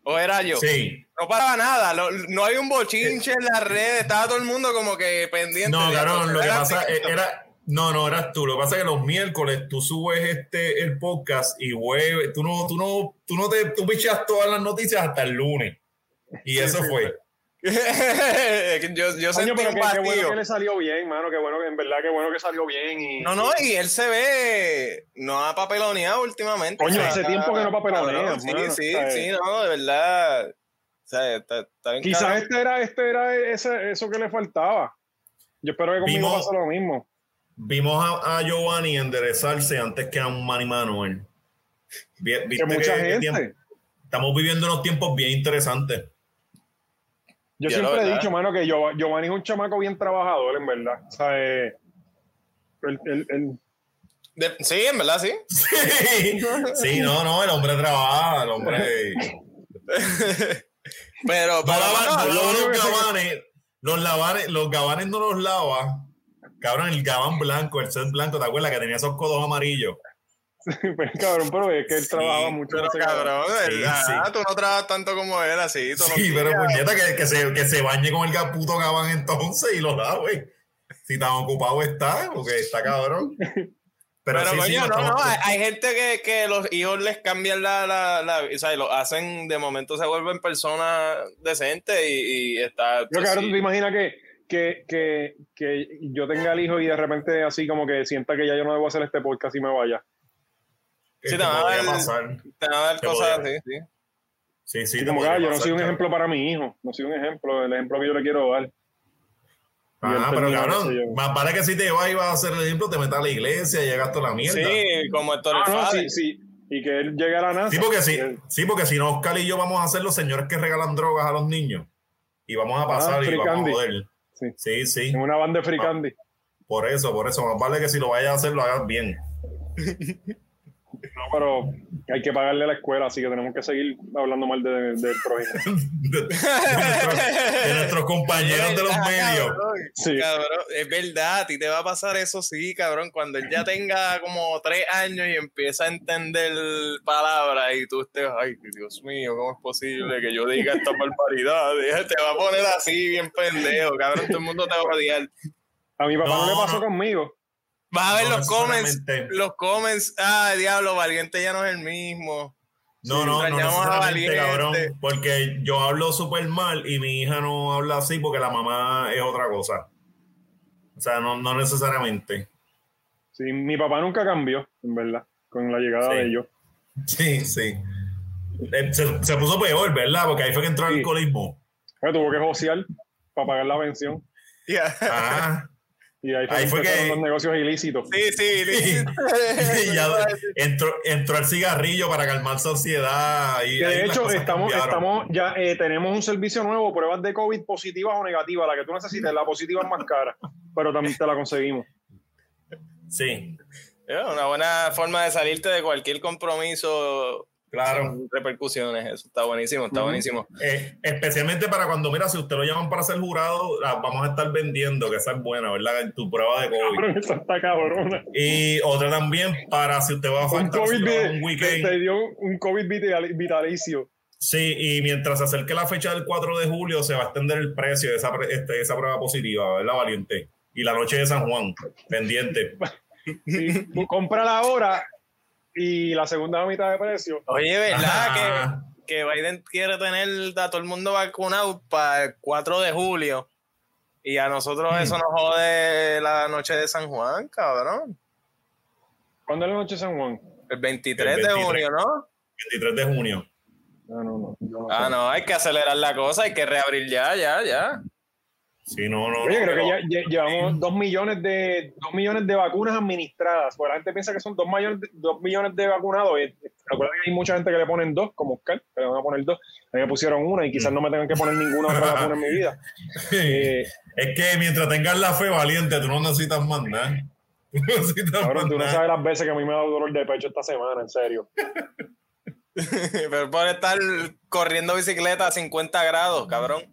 ¿O era yo? sí. No paraba nada, lo- no hay un bochinche en las redes, estaba todo el mundo como que pendiente. No, cabrón, lo que pasa era. No, no, eras tú. Lo que pasa es que los miércoles tú subes este el podcast y güey, tú no, tú no, tú no te, tú pichas todas las noticias hasta el lunes. Y eso sí, fue. yo, yo sentí pero un qué, qué bueno vacío. que le salió bien, mano. Qué bueno, que en verdad, qué bueno que salió bien. Y, No, no, y él se ve, no ha papeloneado últimamente. Coño, O sea, hace tiempo que no papelonea, cabrón, Sí, mano, sí, sí, no, de verdad. O sea, está, está bien Quizás este era, este era ese, eso que le faltaba. Yo espero que conmigo pase lo mismo. Vimos a, a Giovanni enderezarse antes que a un Manny Manuel. Que viste mucha que- que gente. estamos viviendo unos tiempos bien interesantes. Yo siempre he dicho, mano, que Giovanni es un chamaco bien trabajador, en verdad. O sea, eh, sí, en verdad, sí. sí. Sí, no, no, el hombre trabaja, el hombre. pero, pero los, gabanes, los, lavanes, los gabanes no los lava. Cabrón, el gabán blanco, el set blanco, ¿te acuerdas que tenía esos codos amarillos? pues cabrón, pero es que él trabajaba mucho. Pero cabrón, ah, tú no trabajas tanto como él, así. sí, pero puñeta, que, que, se, que se bañe con el puto gabán entonces y lo da, güey. Si tan ocupado está, porque está cabrón. Pero, no, no, hay, gente que, que, los hijos les cambian la, la, la, o sea, lo hacen, de momento se vuelven personas decentes y, y está... Yo, cabrón, te imaginas que, que, que, que yo tenga el hijo y de repente así como que sienta que ya yo no debo hacer este podcast y me vaya. Sí, te, va a dar, te va a dar cosas así, sí. Sí, sí. como que, yo no soy un ejemplo para mi hijo, no soy un ejemplo, el ejemplo que yo le quiero dar. Ah, pero cabrón, más vale que si te vas y vas a hacer el ejemplo, te metas a la iglesia y llegas toda la mierda. Sí, como esto ah, no, sí, sí. Y que él llegue a la NASA. Sí, porque, sí, sí, porque si no, Oscar y yo vamos a ser los señores que regalan drogas a los niños. Y vamos a ah, pasar y vamos a joder. Sí, sí. sí. En una banda de free candy. Por eso, por eso. Más vale que si lo vayas a hacer, lo hagas bien. No, pero hay que pagarle a la escuela, así que tenemos que seguir hablando mal del de, proyecto. de, nuestros, compañeros de los medios. sí. cabrón, es verdad, a ti te va a pasar eso, sí, cabrón. Cuando él ya tenga como tres años y empieza a entender palabras y tú estés, ay, Dios mío, ¿cómo es posible que yo diga esta barbaridad? Te va a poner así, bien pendejo, cabrón. Todo el mundo te va a odiar. A mi papá no, le pasó conmigo. Vas a ver los comments. Los comments. Ah, diablo, Valiente ya no es el mismo. No, no, no necesariamente, cabrón. Porque yo hablo súper mal y mi hija no habla así porque la mamá es otra cosa. O sea, no, no necesariamente. Sí, mi papá nunca cambió, en verdad, con la llegada de ellos. Sí, sí. Eh, se, puso peor, ¿verdad? Porque ahí fue que entró el alcoholismo. tuvo que josear para pagar la pensión. Yeah. Ah. Y ahí fue, que los negocios ilícitos. Sí, sí, y ya entró, entró el cigarrillo para calmar sociedad. Y de hecho, estamos, estamos ya eh, tenemos un servicio nuevo, pruebas de COVID positivas o negativas, la que tú necesites, la positiva es más cara, pero también te la conseguimos. Sí. una buena forma de salirte de cualquier compromiso Claro. repercusiones, eso está buenísimo, está buenísimo. Eh, especialmente para cuando, mira, si usted lo llaman para ser jurado, vamos a estar vendiendo, que esa es buena, ¿verdad? En tu prueba de COVID. está cabrona. Y otra también para si usted va a faltar un, COVID un weekend. Te dio un COVID vitalicio. Sí, y mientras se acerque la fecha del 4 de julio, se va a extender el precio de esa, este, esa prueba positiva, ¿verdad, Valiente? Y la noche de San Juan, pendiente. Sí, cómprala ahora y la segunda mitad de precio. Oye, ¿verdad? Que, que, Biden quiere tener a todo el mundo vacunado para el 4 de julio. Y a nosotros eso nos jode la noche de San Juan, cabrón. ¿Cuándo es la noche de San Juan? El 23, de junio, ¿no? 23 de junio. No, no, no, ah, no, hay que acelerar la cosa, hay que reabrir ya, ya, ya. Sí, no, no. Oye, creo que ya, llevamos dos millones de dos millones de vacunas administradas. Pues la gente piensa que son dos millones de, dos millones de vacunados. Recuerda que hay mucha gente que le ponen dos, como Oscar, que le van a poner dos. A mí me pusieron una y quizás no me tengan que poner ninguna otra vacuna en mi vida. Eh, es que mientras tengas la fe valiente, tú no necesitas más nada. Cabrón, tú no sabes las veces que a mí me ha dado dolor de pecho esta semana, en serio. Pero por estar corriendo bicicleta a 50 grados, cabrón.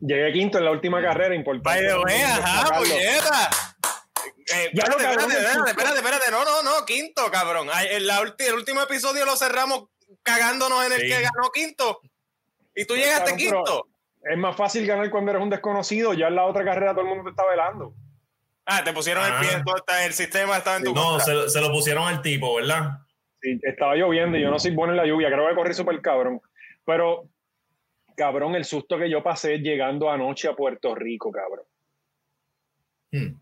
Llegué quinto en la última carrera, importante. ajá, puñeta. Eh, espérate, espérate, espérate, espérate, no, no, no, quinto, cabrón. El, el último episodio lo cerramos cagándonos en el que ganó quinto. Y tú llegaste quinto. Es más fácil ganar cuando eres un desconocido. Ya en la otra carrera todo el mundo te está velando. Ah, te pusieron el pie, ah. el sistema estaba en tu No, se, se, lo pusieron al tipo, ¿verdad? Sí, estaba lloviendo y yo no soy bueno en la lluvia. Creo que corrí súper cabrón. Pero cabrón, el susto que yo pasé llegando anoche a Puerto Rico, cabrón. Hmm.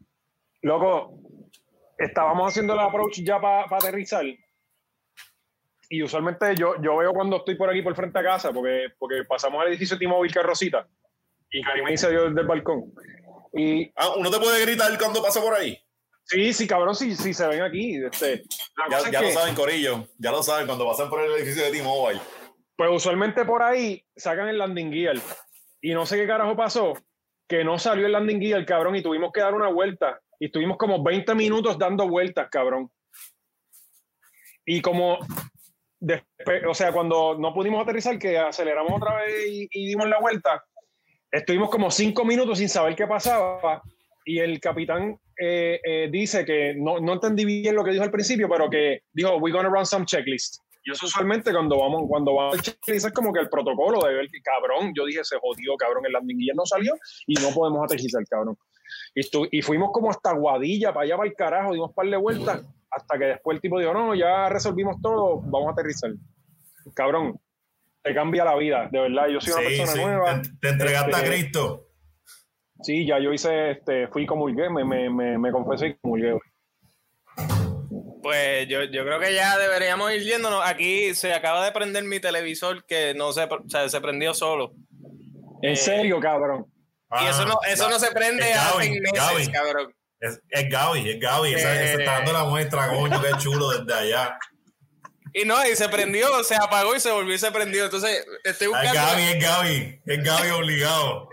Loco, estábamos haciendo el approach ya para aterrizar. Y usualmente yo, yo veo cuando estoy por aquí por frente a casa, porque, porque pasamos al edificio T-Mobile Carrosita. Y me se dio desde el balcón. Y, ah, ¿Uno te puede gritar cuando pasa por ahí? Sí, sí, cabrón, sí, sí se ven aquí. Este, ya, ya lo saben, Corillo. Ya lo saben cuando pasan por el edificio de T-Mobile. Pues usualmente por ahí sacan el landing gear y no sé qué carajo pasó, que no salió el landing gear, cabrón, y tuvimos que dar una vuelta. Y estuvimos como 20 minutos dando vueltas, cabrón. Y como, o sea, cuando no pudimos aterrizar, que aceleramos otra vez y, dimos la vuelta, estuvimos como 5 minutos sin saber qué pasaba. Y el capitán eh, eh, dice que no, no entendí bien lo que dijo al principio, pero que dijo, we're gonna run some checklist. Y eso usualmente cuando vamos, cuando vamos al checklist es como que el protocolo de ver que cabrón, yo dije, se jodió, cabrón, el landing gear no salió y no podemos aterrizar, cabrón. Y, y fuimos como hasta Guadilla, para allá, para el carajo, dimos un par de vueltas, hasta que después el tipo dijo, no, ya resolvimos todo, vamos a aterrizar. Cabrón, te cambia la vida, de verdad. Yo soy una persona nueva. Te, entregaste a este, Cristo. Sí, ya yo hice, este, fui como me, me, me, me confesé y comulgué. Pues yo, yo creo que ya deberíamos ir yéndonos. Aquí se acaba de prender mi televisor que no se, o sea, se prendió solo. ¿En serio, cabrón? y eso no, eso no se prende hace meses, cabrón. Es, es Gaby, es Gaby. Eh, se está dando la muestra, coño, qué chulo desde allá. Y no, y se prendió, se apagó y se volvió y se prendió. Entonces, estoy buscando. Es Gaby, es Gaby, es Gaby obligado.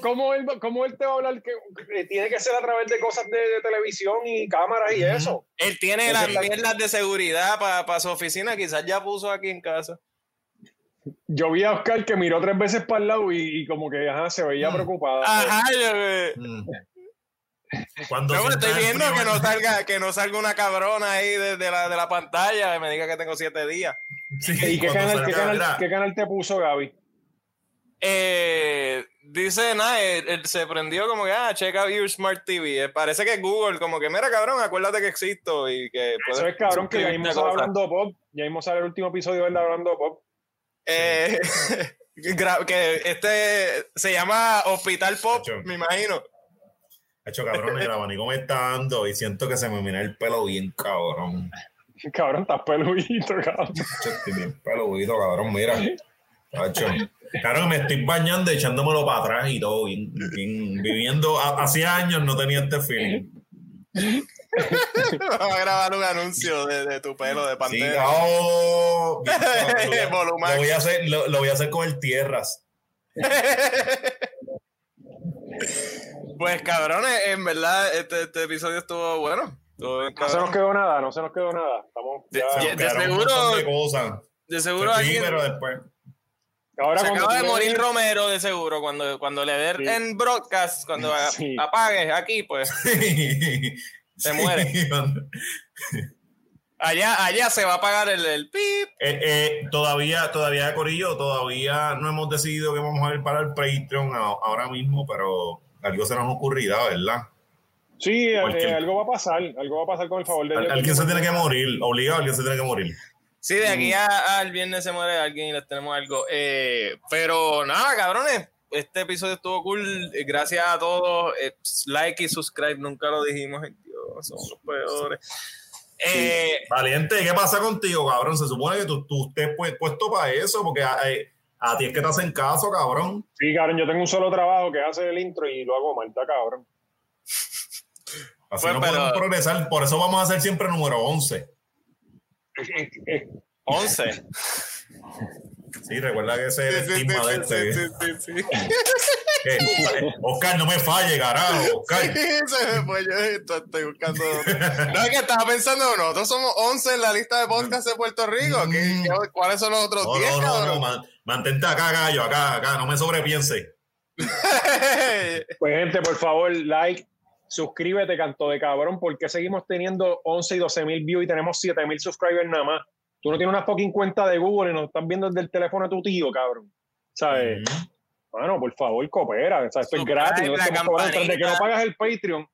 ¿Cómo, él, ¿cómo, él, te va a hablar que, tiene que ser a través de cosas de, televisión y cámaras y eso? Él tiene las mierdas de seguridad para su oficina, quizás ya puso aquí en casa. Yo vi a Oscar que miró tres veces para el lado y, como que se veía mm. preocupado. Ajá, yo, mm. Cuando estoy viendo que no salga que no salga una cabrona ahí desde la, de la pantalla y me diga que tengo siete días. ¿Y qué canal, qué canal, te puso Gaby? Eh, dice, nada, él, se prendió como que, ah, check out your smart TV. Eh, parece que Google, como que, mira, cabrón, acuérdate que existo y que... Eso es cabrón, que ya mismo sale hablando pop. Ya mismo sale el último episodio de hablando pop. Eh, que este se llama Hospital Pop, me imagino. Hecho, cabrón, el abanico me está dando y siento que se me mira el pelo bien, cabrón. Cabrón, estás peludito, cabrón. Estoy bien peludito, cabrón, mira. Cacho. Claro, me estoy bañando echándomelo para atrás y todo, viviendo, hacía años no tenía este feeling. Vamos a grabar un anuncio de, tu pelo de pantera. Sí, oh, lo, voy a hacer, lo, voy a hacer con el tierras. pues cabrones, en verdad este, este episodio estuvo bueno. no se nos quedó nada, no se nos quedó nada. Estamos de, seguro. De, seguro sí, pero después. Ahora se acaba de morir Romero de seguro cuando, cuando le den en broadcast, cuando apague aquí, pues se muere. allá, allá se va a apagar el, el pip. Eh, eh, todavía, todavía, Corillo, todavía no hemos decidido que vamos a ir para el Patreon ahora mismo, pero algo se nos ocurrirá, ¿verdad? Sí, eh, algo va a pasar, algo va a pasar con el favor de Alguien se tiene que morir, obligado, alguien se tiene que morir. Sí, de aquí al viernes se muere alguien y les tenemos algo. Eh, pero nada, cabrones. Este episodio estuvo cool. Gracias a todos. Eh, like y subscribe. Nunca lo dijimos. Dios, somos los peores. Eh, Valiente, ¿qué pasa contigo, cabrón? Se supone que tú, tú estés puesto para eso, porque a, ti es que te hacen caso, cabrón. Sí, cabrón, yo tengo un solo trabajo que hace el intro y lo hago mal, está cabrón. Así pues, no podemos progresar, por eso vamos a ser siempre número 11. 11. Sí, recuerda que ese es el estigma de este. Sí, sí, sí, Oscar, no me falle, carajo. Oscar. Sí, se me fue. Yo estoy buscando. No es que estaba pensando, nosotros somos 11 en la lista de podcast de Puerto Rico. Mm. ¿Cuáles son los otros 10? No, no, no, mantente acá, gallo, acá, acá. No me sobrepiense. pues, gente, por favor, like, suscríbete, canto de cabrón, porque seguimos teniendo 11 y 12 mil views y tenemos 7 mil subscribers nada más. Tú no tienes una fucking cuenta de Google y nos estás viendo desde el teléfono de tu tío, cabrón. ¿Sabes? Bueno, por favor, coopera. Esto es gratis. No de que no pagas el Patreon.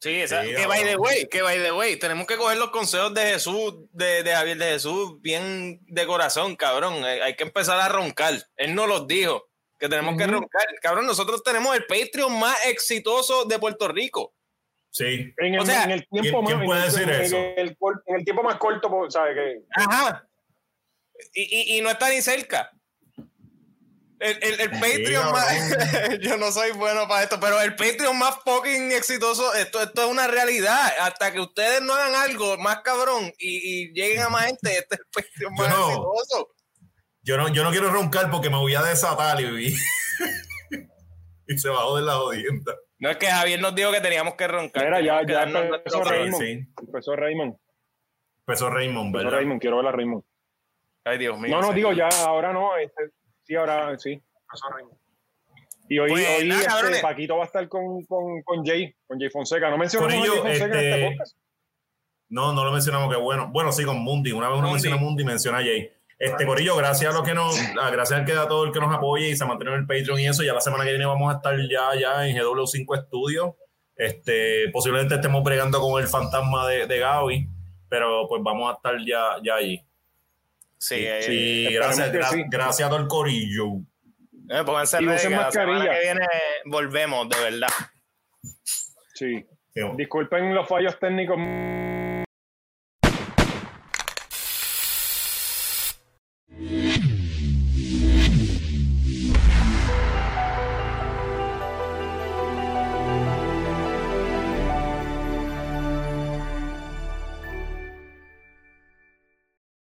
Sí, esa, que by the way, que by the way, tenemos que coger los consejos de Jesús, de, de Javier de Jesús, bien de corazón, cabrón. Hay que empezar a roncar. Él nos los dijo que tenemos que roncar. Cabrón, nosotros tenemos el Patreon más exitoso de Puerto Rico. Sí. En el, en el tiempo más, puede decir eso? En el, tiempo más corto, pues, ¿sabes qué? Ajá. Y, y, y, no está ni cerca. El, el, el Patreon más. yo no soy bueno para esto, pero el Patreon más fucking exitoso, esto, esto es una realidad. Hasta que ustedes no hagan algo más cabrón y, y lleguen a más gente, este es el Patreon más exitoso Yo no, yo no quiero roncar porque me voy a desatar y, y se bajó de la jodienda. No es que Javier nos dijo que teníamos que roncar. Era, ya, ya empezó Raymond. Sí. Empezó Raymond. Empezó Raymond, ¿verdad? Empezó Raymond, quiero ver a Raymond. Ay, Dios mío. No, no, digo ya, ahora no. Este, sí, ahora sí. Empezó Raymond. Y hoy, pues, hoy este, Paquito va a estar con, con, con, Jay, con Jay Fonseca. ¿No mencionamos a Jay Fonseca en este, este podcast? No, no lo mencionamos, que bueno. Bueno, sí, con Mundi. Una vez uno menciona a Mundi, menciona a Jay. Este Corillo, gracias a los que nos, gracias al que da todo el que nos apoye y se mantiene en el Patreon y eso. Ya la semana que viene vamos a estar ya, ya en GW5 Studios. Este, posiblemente estemos bregando con el fantasma de, de Gaby, pero pues vamos a estar ya, ya allí. Sí, sí eh, gracias, gracias a todo el Corillo. Eh, pónganse y usen mascarilla. que viene volvemos, de verdad. Sí. Disculpen los fallos técnicos